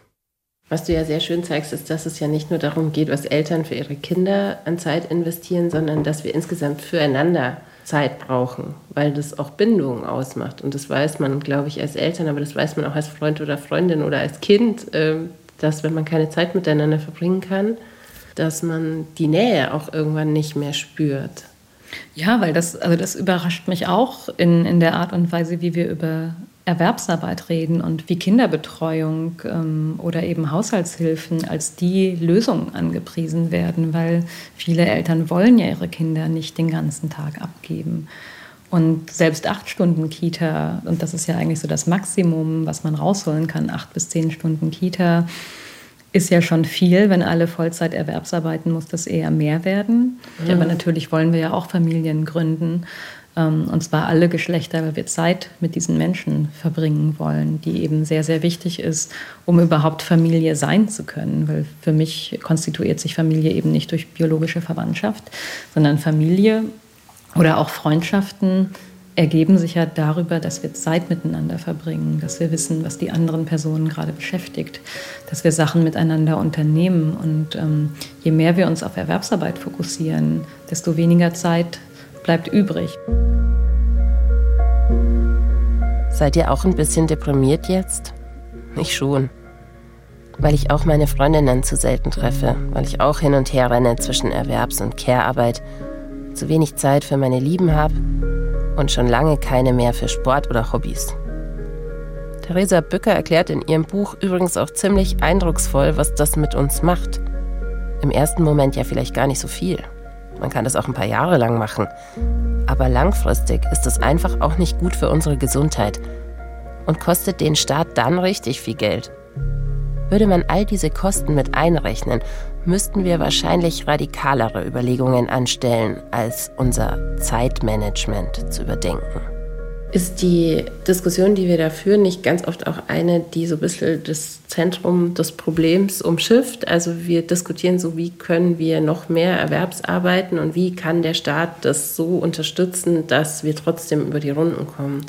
Was du ja sehr schön zeigst, ist, dass es ja nicht nur darum geht, was Eltern für ihre Kinder an Zeit investieren, sondern dass wir insgesamt füreinander Zeit brauchen, weil das auch Bindungen ausmacht. Und das weiß man, glaube ich, als Eltern, aber das weiß man auch als Freund oder Freundin oder als Kind, ähm, dass wenn man keine Zeit miteinander verbringen kann, dass man die Nähe auch irgendwann nicht mehr spürt. Ja, weil das, also das überrascht mich auch in, in der Art und Weise, wie wir über Erwerbsarbeit reden und wie Kinderbetreuung ähm, oder eben Haushaltshilfen als die Lösung angepriesen werden, weil viele Eltern wollen ja ihre Kinder nicht den ganzen Tag abgeben. Und selbst acht Stunden Kita, und das ist ja eigentlich so das Maximum, was man rausholen kann, acht bis zehn Stunden Kita, ist ja schon viel. Wenn alle Vollzeit erwerbsarbeiten, muss das eher mehr werden. Mhm. Aber natürlich wollen wir ja auch Familien gründen. Ähm, und zwar alle Geschlechter, weil wir Zeit mit diesen Menschen verbringen wollen, die eben sehr, sehr wichtig ist, um überhaupt Familie sein zu können. Weil für mich konstituiert sich Familie eben nicht durch biologische Verwandtschaft, sondern Familie oder auch Freundschaften ergeben sich ja darüber, dass wir Zeit miteinander verbringen, dass wir wissen, was die anderen Personen gerade beschäftigt, dass wir Sachen miteinander unternehmen. Und ähm, je mehr wir uns auf Erwerbsarbeit fokussieren, desto weniger Zeit bleibt übrig. Seid ihr auch ein bisschen deprimiert jetzt? Ich schon. Weil ich auch meine Freundinnen zu selten treffe, weil ich auch hin und her renne zwischen Erwerbs- und Care-Arbeit, zu wenig Zeit für meine Lieben habe und schon lange keine mehr für Sport oder Hobbys. Theresa Bücker erklärt in ihrem Buch übrigens auch ziemlich eindrucksvoll, was das mit uns macht. Im ersten Moment ja vielleicht gar nicht so viel. Man kann das auch ein paar Jahre lang machen. Aber langfristig ist es einfach auch nicht gut für unsere Gesundheit und kostet den Staat dann richtig viel Geld. Würde man all diese Kosten mit einrechnen, müssten wir wahrscheinlich radikalere Überlegungen anstellen, als unser Zeitmanagement zu überdenken. Ist die Diskussion, die wir da führen, nicht ganz oft auch eine, die so ein bisschen das Zentrum des Problems umschifft? Also wir diskutieren so, wie können wir noch mehr Erwerbsarbeiten und wie kann der Staat das so unterstützen, dass wir trotzdem über die Runden kommen?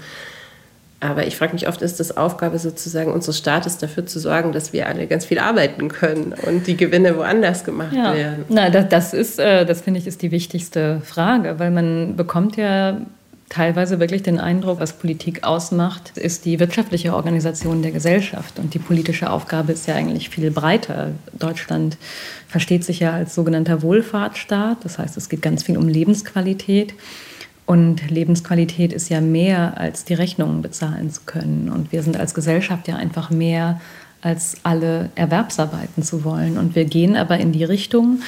Aber ich frage mich oft, ist das Aufgabe sozusagen unseres Staates dafür zu sorgen, dass wir alle ganz viel arbeiten können und die Gewinne woanders gemacht ja. werden? Na, das, das ist, äh, das finde ich, ist die wichtigste Frage, weil man bekommt ja teilweise wirklich den Eindruck, was Politik ausmacht, ist die wirtschaftliche Organisation der Gesellschaft. Und die politische Aufgabe ist ja eigentlich viel breiter. Deutschland versteht sich ja als sogenannter Wohlfahrtsstaat. Das heißt, es geht ganz viel um Lebensqualität. Und Lebensqualität ist ja mehr, als die Rechnungen bezahlen zu können. Und wir sind als Gesellschaft ja einfach mehr, als alle Erwerbsarbeiten zu wollen. Und wir gehen aber in die Richtung,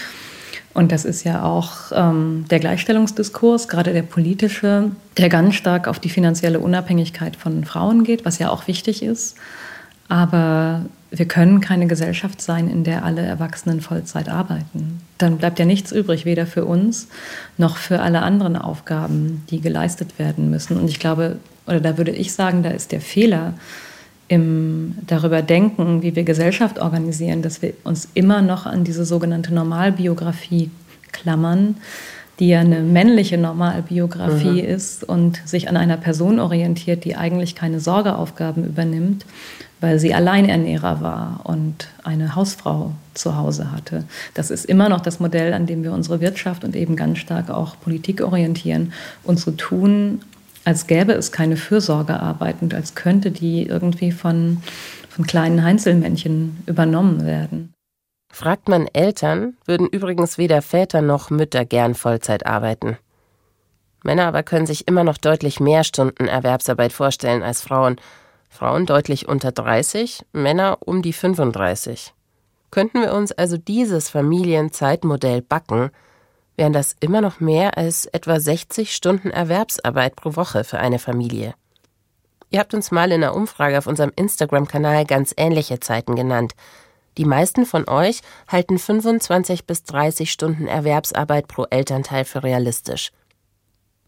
und das ist ja auch ähm, der Gleichstellungsdiskurs, gerade der politische, der ganz stark auf die finanzielle Unabhängigkeit von Frauen geht, was ja auch wichtig ist. Aber wir können keine Gesellschaft sein, in der alle Erwachsenen Vollzeit arbeiten. Dann bleibt ja nichts übrig, weder für uns noch für alle anderen Aufgaben, die geleistet werden müssen. Und ich glaube, oder da würde ich sagen, da ist der Fehler im darüber denken, wie wir Gesellschaft organisieren, dass wir uns immer noch an diese sogenannte Normalbiografie klammern, die ja eine männliche Normalbiografie mhm. ist und sich an einer Person orientiert, die eigentlich keine Sorgeaufgaben übernimmt, weil sie Alleinernährer war und eine Hausfrau zu Hause hatte. Das ist immer noch das Modell, an dem wir unsere Wirtschaft und eben ganz stark auch Politik orientieren und so tun, als gäbe es keine Fürsorgearbeit und als könnte die irgendwie von, von kleinen Heinzelmännchen übernommen werden. Fragt man Eltern, würden übrigens weder Väter noch Mütter gern Vollzeit arbeiten. Männer aber können sich immer noch deutlich mehr Stunden Erwerbsarbeit vorstellen als Frauen Frauen deutlich unter 30, Männer um die 35. Könnten wir uns also dieses Familienzeitmodell backen, wären das immer noch mehr als etwa 60 Stunden Erwerbsarbeit pro Woche für eine Familie. Ihr habt uns mal in einer Umfrage auf unserem Instagram-Kanal ganz ähnliche Zeiten genannt. Die meisten von euch halten 25 bis 30 Stunden Erwerbsarbeit pro Elternteil für realistisch.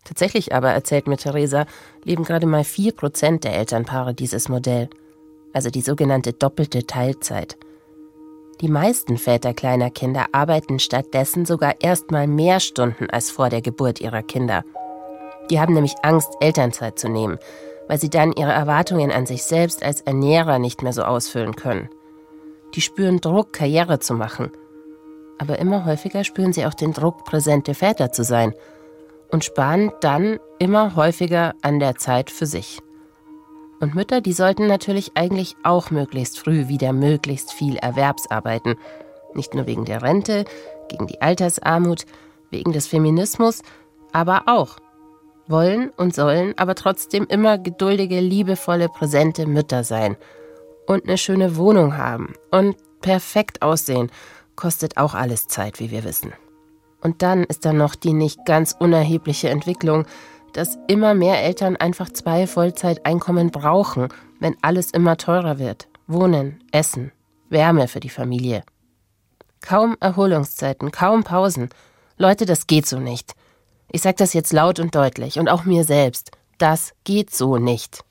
Tatsächlich aber, erzählt mir Theresa, leben gerade mal 4% der Elternpaare dieses Modell, also die sogenannte doppelte Teilzeit. Die meisten Väter kleiner Kinder arbeiten stattdessen sogar erstmal mehr Stunden als vor der Geburt ihrer Kinder. Die haben nämlich Angst, Elternzeit zu nehmen, weil sie dann ihre Erwartungen an sich selbst als Ernährer nicht mehr so ausfüllen können. Die spüren Druck, Karriere zu machen. Aber immer häufiger spüren sie auch den Druck, präsente Väter zu sein – und sparen dann immer häufiger an der Zeit für sich. Und Mütter, die sollten natürlich eigentlich auch möglichst früh wieder möglichst viel Erwerbsarbeiten. Nicht nur wegen der Rente, gegen die Altersarmut, wegen des Feminismus, aber auch. Wollen und sollen aber trotzdem immer geduldige, liebevolle, präsente Mütter sein. Und eine schöne Wohnung haben. Und perfekt aussehen. Kostet auch alles Zeit, wie wir wissen. Und dann ist da noch die nicht ganz unerhebliche Entwicklung, dass immer mehr Eltern einfach zwei Vollzeiteinkommen brauchen, wenn alles immer teurer wird. Wohnen, Essen, Wärme für die Familie. Kaum Erholungszeiten, kaum Pausen. Leute, das geht so nicht. Ich sage das jetzt laut und deutlich und auch mir selbst. Das geht so nicht.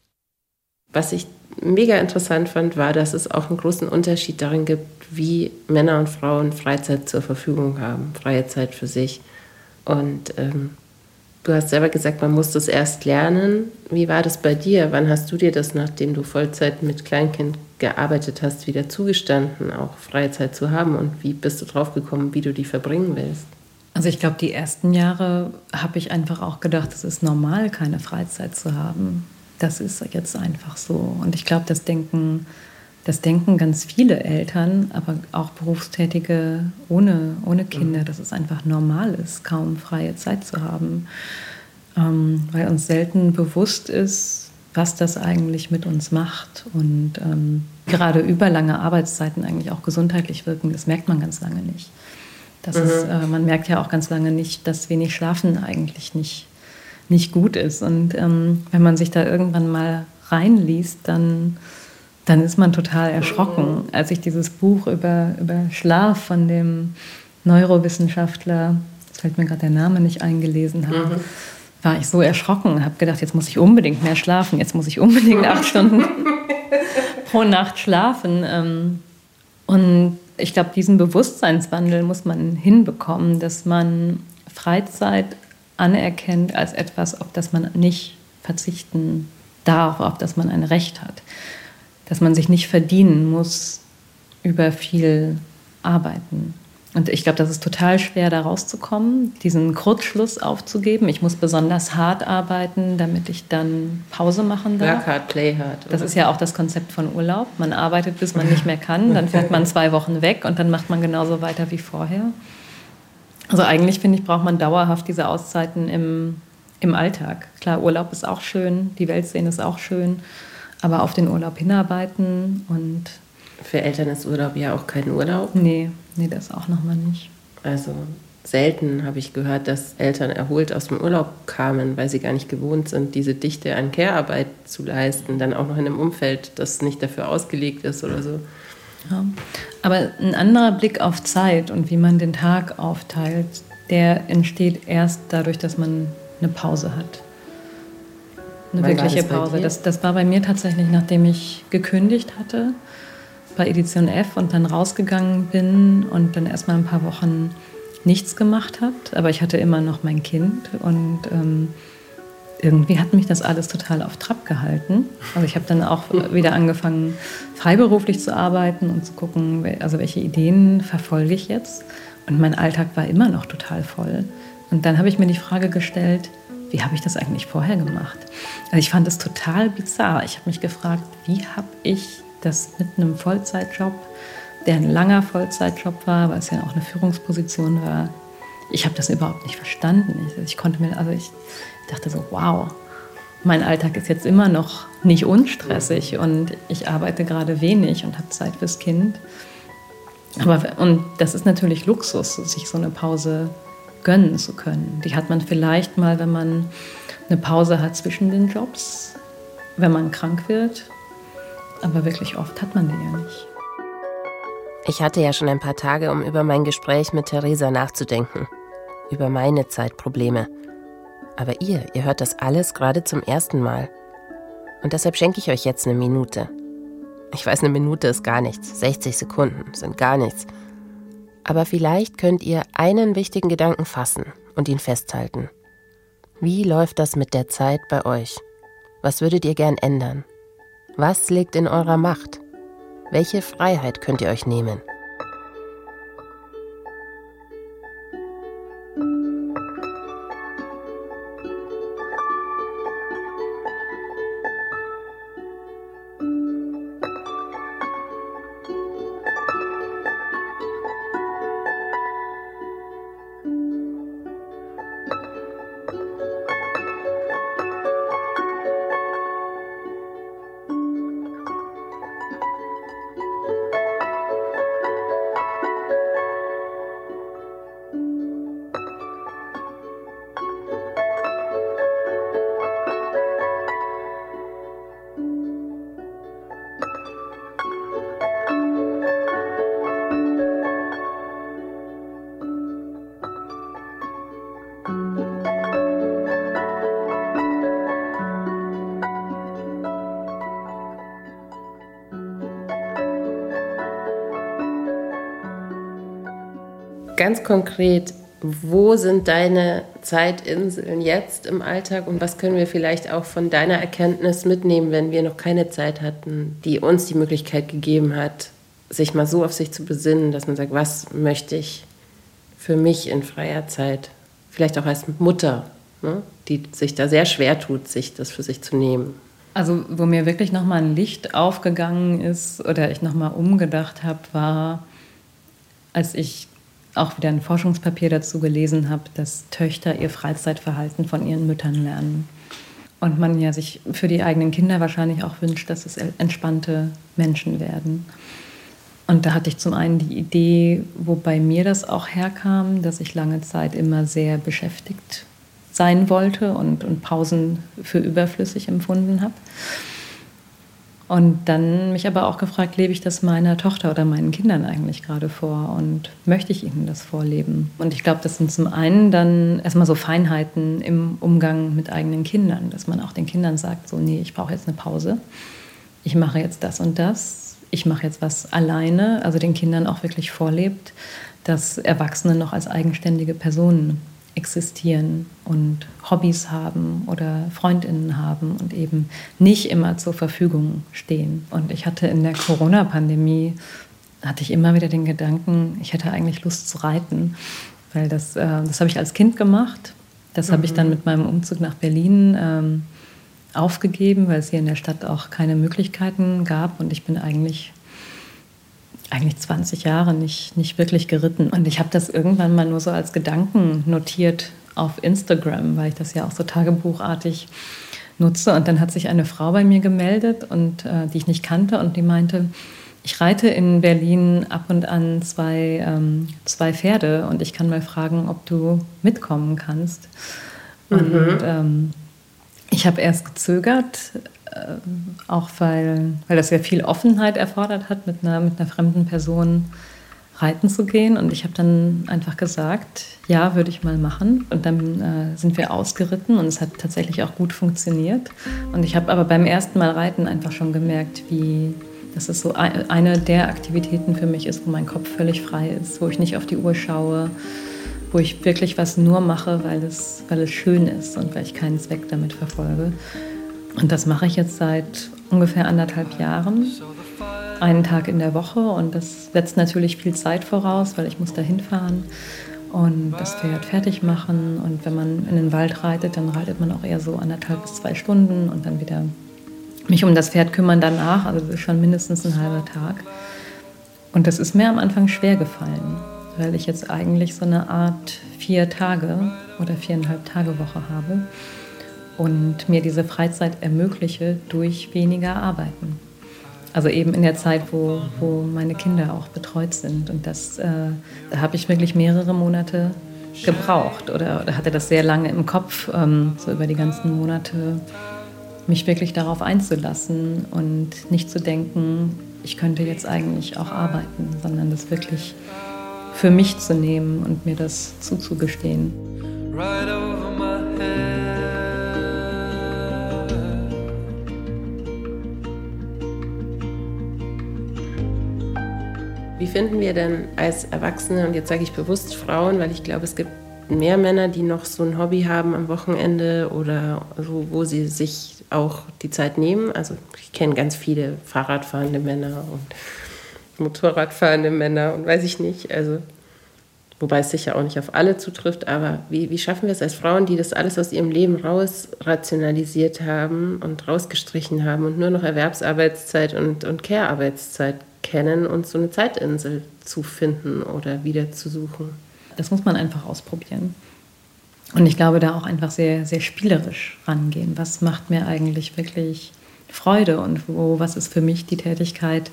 Was ich mega interessant fand, war, dass es auch einen großen Unterschied darin gibt, wie Männer und Frauen Freizeit zur Verfügung haben, freie Zeit für sich. Und ähm, du hast selber gesagt, man muss das erst lernen. Wie war das bei dir? Wann hast du dir das, nachdem du Vollzeit mit Kleinkind gearbeitet hast, wieder zugestanden, auch freie Zeit zu haben? Und wie bist du drauf gekommen, wie du die verbringen willst? Also ich glaube, die ersten Jahre habe ich einfach auch gedacht, es ist normal, keine Freizeit zu haben. Das ist jetzt einfach so. Und ich glaube, das denken, das denken ganz viele Eltern, aber auch Berufstätige ohne, ohne Kinder, dass es einfach normal ist, kaum freie Zeit zu haben. Ähm, weil uns selten bewusst ist, was das eigentlich mit uns macht. Und ähm, gerade überlange Arbeitszeiten eigentlich auch gesundheitlich wirken, das merkt man ganz lange nicht. Das mhm. ist, äh, man merkt ja auch ganz lange nicht, dass wenig Schlafen eigentlich nicht, nicht gut ist. Und ähm, wenn man sich da irgendwann mal reinliest, dann, dann ist man total erschrocken. Als ich dieses Buch über, über Schlaf von dem Neurowissenschaftler, jetzt fällt mir gerade der Name nicht eingelesen habe, mhm. war ich so erschrocken, habe gedacht, jetzt muss ich unbedingt mehr schlafen, jetzt muss ich unbedingt acht Stunden pro Nacht schlafen. Ähm, und ich glaube, diesen Bewusstseinswandel muss man hinbekommen, dass man Freizeit anerkennt als etwas, auf das man nicht verzichten darf, auf das man ein Recht hat. Dass man sich nicht verdienen muss über viel Arbeiten. Und ich glaube, das ist total schwer, da rauszukommen, diesen Kurzschluss aufzugeben. Ich muss besonders hart arbeiten, damit ich dann Pause machen darf. Work hard, play hard. Oder? Das ist ja auch das Konzept von Urlaub. Man arbeitet, bis man nicht mehr kann, dann fährt man zwei Wochen weg und dann macht man genauso weiter wie vorher. Also eigentlich finde ich, braucht man dauerhaft diese Auszeiten im, im Alltag. Klar, Urlaub ist auch schön, die Welt sehen ist auch schön, aber auf den Urlaub hinarbeiten und für Eltern ist Urlaub ja auch kein Urlaub. Nee, nee, das auch nochmal nicht. Also selten habe ich gehört, dass Eltern erholt aus dem Urlaub kamen, weil sie gar nicht gewohnt sind, diese Dichte an Care-Arbeit zu leisten, dann auch noch in einem Umfeld, das nicht dafür ausgelegt ist oder so. Ja. Aber ein anderer Blick auf Zeit und wie man den Tag aufteilt, der entsteht erst dadurch, dass man eine Pause hat. Eine Wann wirkliche das Pause. Das, das war bei mir tatsächlich, nachdem ich gekündigt hatte bei Edition F und dann rausgegangen bin und dann erstmal ein paar Wochen nichts gemacht hat. Aber ich hatte immer noch mein Kind und ähm, irgendwie hat mich das alles total auf Trab gehalten. Also ich habe dann auch wieder angefangen, freiberuflich zu arbeiten und zu gucken, also welche Ideen verfolge ich jetzt. Und mein Alltag war immer noch total voll. Und dann habe ich mir die Frage gestellt, wie habe ich das eigentlich vorher gemacht? Also ich fand es total bizarr. Ich habe mich gefragt, wie habe ich das mit einem Vollzeitjob, der ein langer Vollzeitjob war, weil es ja auch eine Führungsposition war. Ich habe das überhaupt nicht verstanden. Ich, ich konnte mir, also ich dachte so, wow, mein Alltag ist jetzt immer noch nicht unstressig und ich arbeite gerade wenig und habe Zeit fürs Kind. Aber und das ist natürlich Luxus, sich so eine Pause gönnen zu können. Die hat man vielleicht mal, wenn man eine Pause hat zwischen den Jobs, wenn man krank wird aber wirklich oft hat man die ja nicht. Ich hatte ja schon ein paar Tage, um über mein Gespräch mit Theresa nachzudenken. Über meine Zeitprobleme. Aber ihr, ihr hört das alles gerade zum ersten Mal. Und deshalb schenke ich euch jetzt eine Minute. Ich weiß, eine Minute ist gar nichts. 60 Sekunden sind gar nichts. Aber vielleicht könnt ihr einen wichtigen Gedanken fassen und ihn festhalten. Wie läuft das mit der Zeit bei euch? Was würdet ihr gern ändern? Was liegt in eurer Macht? Welche Freiheit könnt ihr euch nehmen? Konkret, wo sind deine Zeitinseln jetzt im Alltag und was können wir vielleicht auch von deiner Erkenntnis mitnehmen, wenn wir noch keine Zeit hatten, die uns die Möglichkeit gegeben hat, sich mal so auf sich zu besinnen, dass man sagt, was möchte ich für mich in freier Zeit, vielleicht auch als Mutter, ne, die sich da sehr schwer tut, sich das für sich zu nehmen. Also wo mir wirklich nochmal ein Licht aufgegangen ist oder ich nochmal umgedacht habe, war, als ich auch wieder ein Forschungspapier dazu gelesen habe, dass Töchter ihr Freizeitverhalten von ihren Müttern lernen. Und man ja sich für die eigenen Kinder wahrscheinlich auch wünscht, dass es entspannte Menschen werden. Und da hatte ich zum einen die Idee, wo bei mir das auch herkam, dass ich lange Zeit immer sehr beschäftigt sein wollte und, und Pausen für überflüssig empfunden habe. Und dann mich aber auch gefragt, lebe ich das meiner Tochter oder meinen Kindern eigentlich gerade vor? Und möchte ich ihnen das vorleben? Und ich glaube, das sind zum einen dann erstmal so Feinheiten im Umgang mit eigenen Kindern, dass man auch den Kindern sagt, so, nee, ich brauche jetzt eine Pause, ich mache jetzt das und das, ich mache jetzt was alleine, also den Kindern auch wirklich vorlebt, dass Erwachsene noch als eigenständige Personen existieren und Hobbys haben oder Freundinnen haben und eben nicht immer zur Verfügung stehen. Und ich hatte in der Corona-Pandemie, hatte ich immer wieder den Gedanken, ich hätte eigentlich Lust zu reiten, weil das, äh, das habe ich als Kind gemacht. Das mhm. habe ich dann mhm. mit meinem Umzug nach Berlin ähm, aufgegeben, weil es hier in der Stadt auch keine Möglichkeiten gab und ich bin eigentlich eigentlich 20 Jahre nicht, nicht wirklich geritten. Und ich habe das irgendwann mal nur so als Gedanken notiert auf Instagram, weil ich das ja auch so tagebuchartig nutze. Und dann hat sich eine Frau bei mir gemeldet, und, äh, die ich nicht kannte und die meinte, ich reite in Berlin ab und an zwei, ähm, zwei Pferde und ich kann mal fragen, ob du mitkommen kannst. Mhm. Und ähm, ich habe erst gezögert, äh, auch weil, weil das ja viel Offenheit erfordert hat, mit einer, mit einer fremden Person reiten zu gehen. Und ich habe dann einfach gesagt, ja, würde ich mal machen. Und dann äh, sind wir ausgeritten und es hat tatsächlich auch gut funktioniert. Und ich habe aber beim ersten Mal reiten einfach schon gemerkt, wie dass es so eine der Aktivitäten für mich ist, wo mein Kopf völlig frei ist, wo ich nicht auf die Uhr schaue, wo ich wirklich was nur mache, weil es, weil es schön ist und weil ich keinen Zweck damit verfolge. Und das mache ich jetzt seit ungefähr anderthalb Jahren, einen Tag in der Woche. Und das setzt natürlich viel Zeit voraus, weil ich muss da hinfahren und das Pferd fertig machen. Und wenn man in den Wald reitet, dann reitet man auch eher so anderthalb bis zwei Stunden und dann wieder mich um das Pferd kümmern danach. Also das ist schon mindestens ein halber Tag. Und das ist mir am Anfang schwer gefallen, weil ich jetzt eigentlich so eine Art vier Tage oder viereinhalb Tage Woche habe und mir diese Freizeit ermögliche durch weniger Arbeiten. Also eben in der Zeit, wo, wo meine Kinder auch betreut sind. Und das, äh, habe ich wirklich mehrere Monate gebraucht oder, oder hatte das sehr lange im Kopf, ähm, so über die ganzen Monate, mich wirklich darauf einzulassen und nicht zu denken, ich könnte jetzt eigentlich auch arbeiten, sondern das wirklich für mich zu nehmen und mir das zuzugestehen. Right finden wir denn als Erwachsene, und jetzt sage ich bewusst Frauen, weil ich glaube, es gibt mehr Männer, die noch so ein Hobby haben am Wochenende oder so, wo sie sich auch die Zeit nehmen. Also ich kenne ganz viele Fahrradfahrende Männer und Motorradfahrende Männer und weiß ich nicht. Also wobei es sicher auch nicht auf alle zutrifft, aber wie, wie schaffen wir es als Frauen, die das alles aus ihrem Leben rausrationalisiert haben und rausgestrichen haben und nur noch Erwerbsarbeitszeit und, und Care-Arbeitszeit kennen und so eine Zeitinsel zu finden oder wieder zu suchen. Das muss man einfach ausprobieren. Und ich glaube, da auch einfach sehr, sehr spielerisch rangehen. Was macht mir eigentlich wirklich Freude und wo, was ist für mich die Tätigkeit,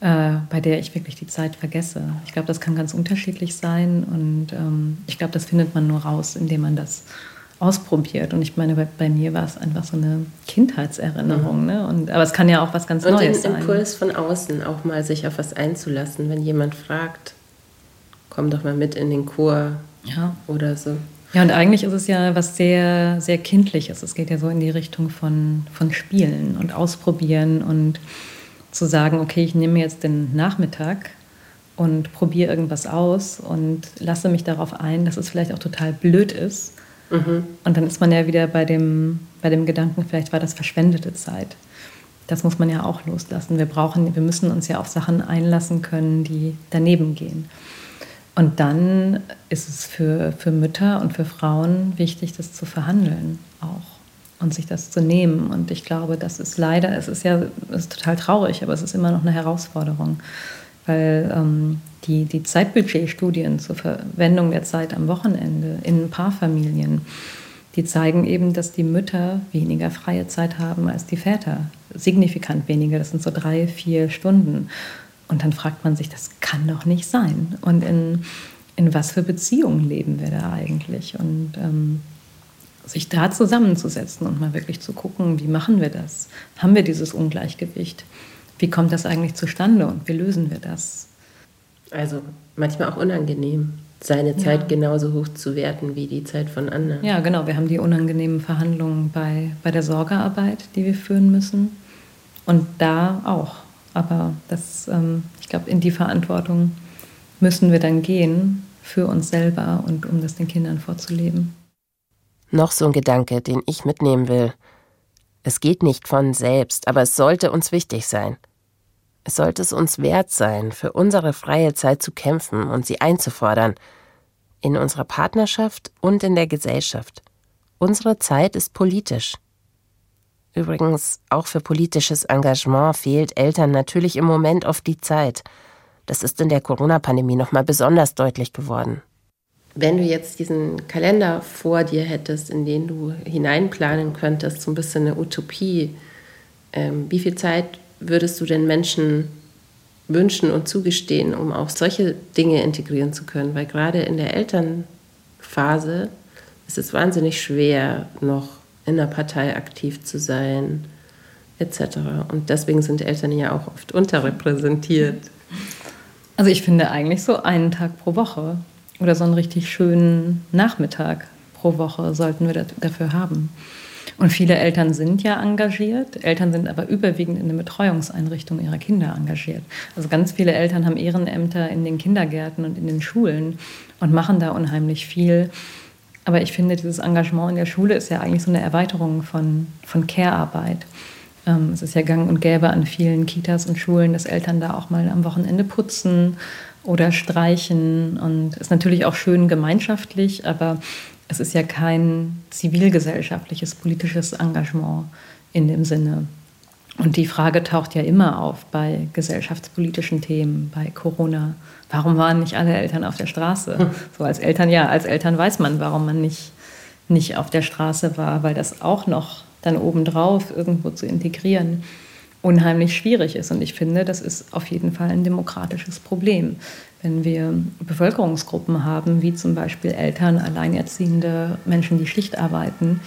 äh, bei der ich wirklich die Zeit vergesse? Ich glaube, das kann ganz unterschiedlich sein und ähm, ich glaube, das findet man nur raus, indem man das ausprobiert. Und ich meine, bei, bei, mir war es einfach so eine Kindheitserinnerung. Mhm. Ne? Und, aber es kann ja auch was ganz und Neues sein. Und den Impuls von außen, auch mal sich auf was einzulassen. Wenn jemand fragt, komm doch mal mit in den Chor ja. oder so. Ja, und eigentlich ist es ja was sehr, sehr Kindliches. Es geht ja so in die Richtung von, von Spielen und Ausprobieren und zu sagen, okay, ich nehme jetzt den Nachmittag und probiere irgendwas aus und lasse mich darauf ein, dass es vielleicht auch total blöd ist. Mhm. Und dann ist man ja wieder bei dem, bei dem Gedanken, vielleicht war das verschwendete Zeit. Das muss man ja auch loslassen. Wir brauchen, wir müssen uns ja auf Sachen einlassen können, die daneben gehen. Und dann ist es für, für Mütter und für Frauen wichtig, das zu verhandeln auch und sich das zu nehmen. Und ich glaube, das ist leider, es ist ja es ist total traurig, aber es ist immer noch eine Herausforderung, weil ähm, die, die Zeitbudgetstudien zur Verwendung der Zeit am Wochenende in Paarfamilien, die zeigen eben, dass die Mütter weniger freie Zeit haben als die Väter. Signifikant weniger, das sind so drei, vier Stunden. Und dann fragt man sich, das kann doch nicht sein. Und in, in was für Beziehungen leben wir da eigentlich? Und ähm, sich da zusammenzusetzen und mal wirklich zu gucken, wie machen wir das? Haben wir dieses Ungleichgewicht? Wie kommt das eigentlich zustande und wie lösen wir das? Also manchmal auch unangenehm, seine Zeit ja. genauso hoch zu werten wie die Zeit von anderen. Ja, genau. Wir haben die unangenehmen Verhandlungen bei, bei der Sorgearbeit, die wir führen müssen. Und da auch. Aber das, ähm, ich glaube, in die Verantwortung müssen wir dann gehen für uns selber und um das den Kindern vorzuleben. Noch so ein Gedanke, den ich mitnehmen will. Es geht nicht von selbst, aber es sollte uns wichtig sein. Es sollte es uns wert sein, für unsere freie Zeit zu kämpfen und sie einzufordern. In unserer Partnerschaft und in der Gesellschaft. Unsere Zeit ist politisch. Übrigens, auch für politisches Engagement fehlt Eltern natürlich im Moment oft die Zeit. Das ist in der Corona-Pandemie nochmal besonders deutlich geworden. Wenn du jetzt diesen Kalender vor dir hättest, in den du hineinplanen könntest, so ein bisschen eine Utopie, ähm, wie viel Zeit würdest du den Menschen wünschen und zugestehen, um auch solche Dinge integrieren zu können? Weil gerade in der Elternphase ist es wahnsinnig schwer, noch in der Partei aktiv zu sein, etc. Und deswegen sind Eltern ja auch oft unterrepräsentiert. Also ich finde eigentlich so einen Tag pro Woche oder so einen richtig schönen Nachmittag pro Woche sollten wir dafür haben. Und viele Eltern sind ja engagiert. Eltern sind aber überwiegend in der Betreuungseinrichtung ihrer Kinder engagiert. Also ganz viele Eltern haben Ehrenämter in den Kindergärten und in den Schulen und machen da unheimlich viel. Aber ich finde, dieses Engagement in der Schule ist ja eigentlich so eine Erweiterung von, von Care-Arbeit. Ähm, es ist ja gang und gäbe an vielen Kitas und Schulen, dass Eltern da auch mal am Wochenende putzen oder streichen. Und ist natürlich auch schön gemeinschaftlich, aber es ist ja kein zivilgesellschaftliches, politisches Engagement in dem Sinne. Und die Frage taucht ja immer auf bei gesellschaftspolitischen Themen, bei Corona. Warum waren nicht alle Eltern auf der Straße? So als Eltern, ja, als Eltern weiß man, warum man nicht, nicht auf der Straße war, weil das auch noch dann obendrauf irgendwo zu integrieren unheimlich schwierig ist. Und ich finde, das ist auf jeden Fall ein demokratisches Problem. Wenn wir Bevölkerungsgruppen haben, wie zum Beispiel Eltern, Alleinerziehende, Menschen, die Schicht arbeiten,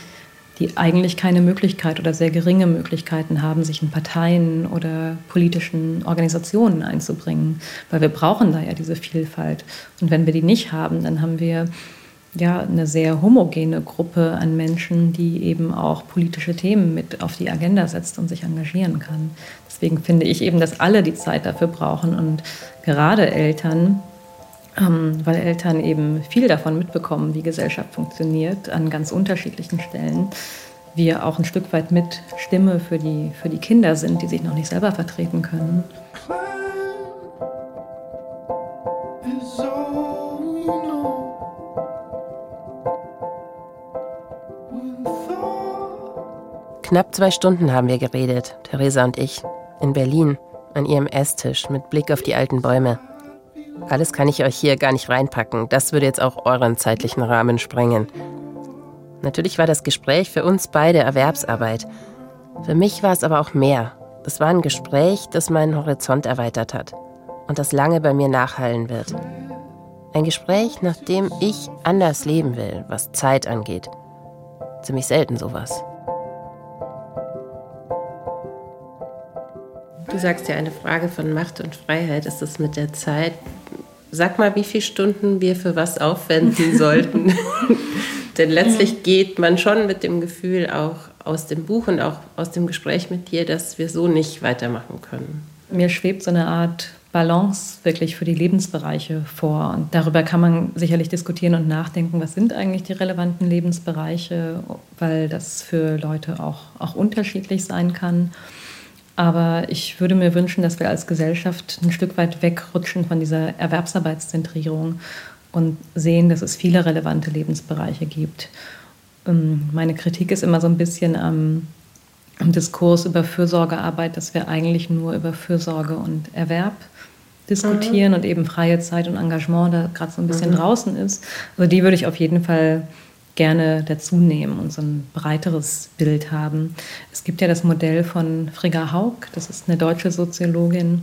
die eigentlich keine Möglichkeit oder sehr geringe Möglichkeiten haben, sich in Parteien oder politischen Organisationen einzubringen, weil wir brauchen da ja diese Vielfalt. Und wenn wir die nicht haben, dann haben wir ja eine sehr homogene Gruppe an Menschen, die eben auch politische Themen mit auf die Agenda setzt und sich engagieren kann. Deswegen finde ich eben, dass alle die Zeit dafür brauchen und gerade Eltern, ähm, weil Eltern eben viel davon mitbekommen, wie Gesellschaft funktioniert, an ganz unterschiedlichen Stellen. Wir auch ein Stück weit mit Stimme für die, für die Kinder sind, die sich noch nicht selber vertreten können. Knapp zwei Stunden haben wir geredet, Theresa und ich, in Berlin, an ihrem Esstisch mit Blick auf die alten Bäume. Alles kann ich euch hier gar nicht reinpacken. Das würde jetzt auch euren zeitlichen Rahmen sprengen. Natürlich war das Gespräch für uns beide Erwerbsarbeit. Für mich war es aber auch mehr. Es war ein Gespräch, das meinen Horizont erweitert hat und das lange bei mir nachhallen wird. Ein Gespräch, nach dem ich anders leben will, was Zeit angeht. Ziemlich selten sowas. Du sagst ja eine Frage von Macht und Freiheit. Ist es mit der Zeit? Sag mal, wie viele Stunden wir für was aufwenden sollten. Denn letztlich geht man schon mit dem Gefühl auch aus dem Buch und auch aus dem Gespräch mit dir, dass wir so nicht weitermachen können. mir schwebt so eine Art Balance wirklich für die Lebensbereiche vor. Und darüber kann man sicherlich diskutieren und nachdenken, was sind eigentlich die relevanten Lebensbereiche, weil das für Leute auch, auch unterschiedlich sein kann. Aber ich würde mir wünschen, dass wir als Gesellschaft ein Stück weit wegrutschen von dieser Erwerbsarbeitszentrierung und sehen, dass es viele relevante Lebensbereiche gibt. Ähm, meine Kritik ist immer so ein bisschen am, am Diskurs über Fürsorgearbeit, dass wir eigentlich nur über Fürsorge und Erwerb diskutieren mhm. und eben freie Zeit und Engagement da gerade so ein bisschen mhm. draußen ist. Also die würde ich auf jeden Fall gerne dazu nehmen und so ein breiteres Bild haben. Es gibt ja das Modell von Frigga Haug, das ist eine deutsche Soziologin,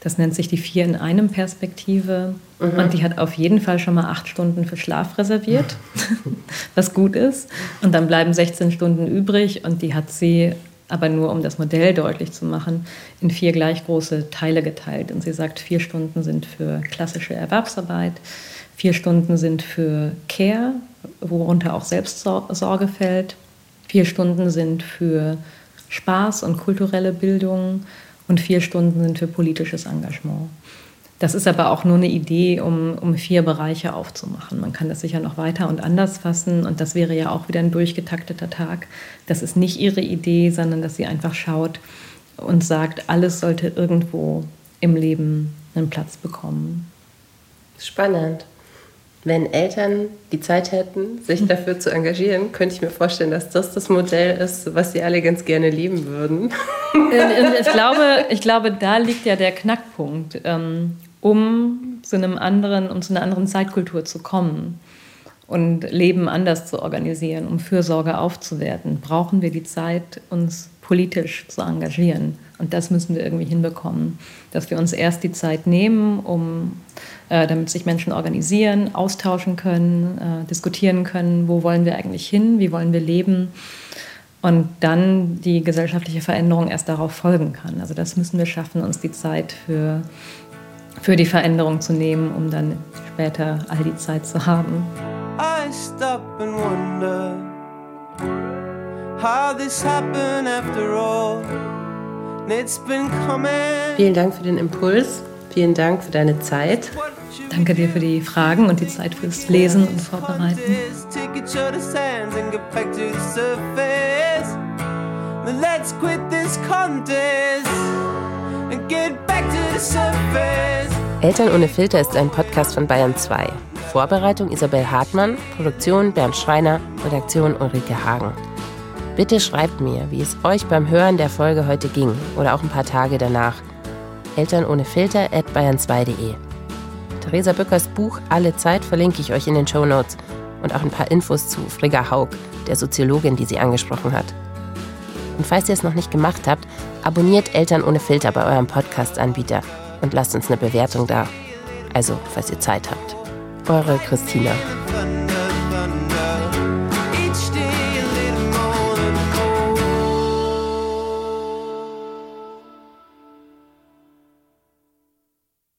das nennt sich die Vier in einem Perspektive. Mhm. Und die hat auf jeden Fall schon mal acht Stunden für Schlaf reserviert, was gut ist. Und dann bleiben 16 Stunden übrig und die hat sie aber nur um das Modell deutlich zu machen, in vier gleich große Teile geteilt. Und sie sagt, vier Stunden sind für klassische Erwerbsarbeit, vier Stunden sind für Care, worunter auch Selbstsorge fällt, vier Stunden sind für Spaß und kulturelle Bildung und vier Stunden sind für politisches Engagement. Das ist aber auch nur eine Idee, um, um vier Bereiche aufzumachen. Man kann das sicher noch weiter und anders fassen und das wäre ja auch wieder ein durchgetakteter Tag. Das ist nicht ihre Idee, sondern dass sie einfach schaut und sagt, alles sollte irgendwo im Leben einen Platz bekommen. Spannend. Wenn Eltern die Zeit hätten, sich hm. dafür zu engagieren, könnte ich mir vorstellen, dass das das Modell ist, was sie alle ganz gerne leben würden. Ich glaube, ich glaube da liegt ja der Knackpunkt. Ähm, um zu einem anderen, um zu einer anderen Zeitkultur zu kommen und Leben anders zu organisieren, um Fürsorge aufzuwerten, brauchen wir die Zeit, uns politisch zu engagieren. Und das müssen wir irgendwie hinbekommen, dass wir uns erst die Zeit nehmen, um, äh, damit sich Menschen organisieren, austauschen können, äh, diskutieren können, wo wollen wir eigentlich hin, wie wollen wir leben und dann die gesellschaftliche Veränderung erst darauf folgen kann. Also das müssen wir schaffen, uns die Zeit für für die Veränderung zu nehmen, um dann später all die Zeit zu haben. I stop and wonder Vielen Dank für den Impuls. Vielen Dank für deine Zeit. Danke dir für die Fragen und die Zeit fürs Lesen und Vorbereiten. Let's quit this contest and get back to the surface. Eltern ohne Filter ist ein Podcast von Bayern 2. Vorbereitung Isabel Hartmann, Produktion Bernd Schreiner, Redaktion Ulrike Hagen. Bitte schreibt mir, wie es euch beim Hören der Folge heute ging oder auch ein paar Tage danach. Eltern ohne Filter at bayern2.de. Theresa Bückers Buch Alle Zeit verlinke ich euch in den Show Notes und auch ein paar Infos zu Frigga Haug, der Soziologin, die sie angesprochen hat. Und falls ihr es noch nicht gemacht habt, abonniert Eltern ohne Filter bei eurem Podcast-Anbieter und lasst uns eine Bewertung da. Also, falls ihr Zeit habt. Eure Christina.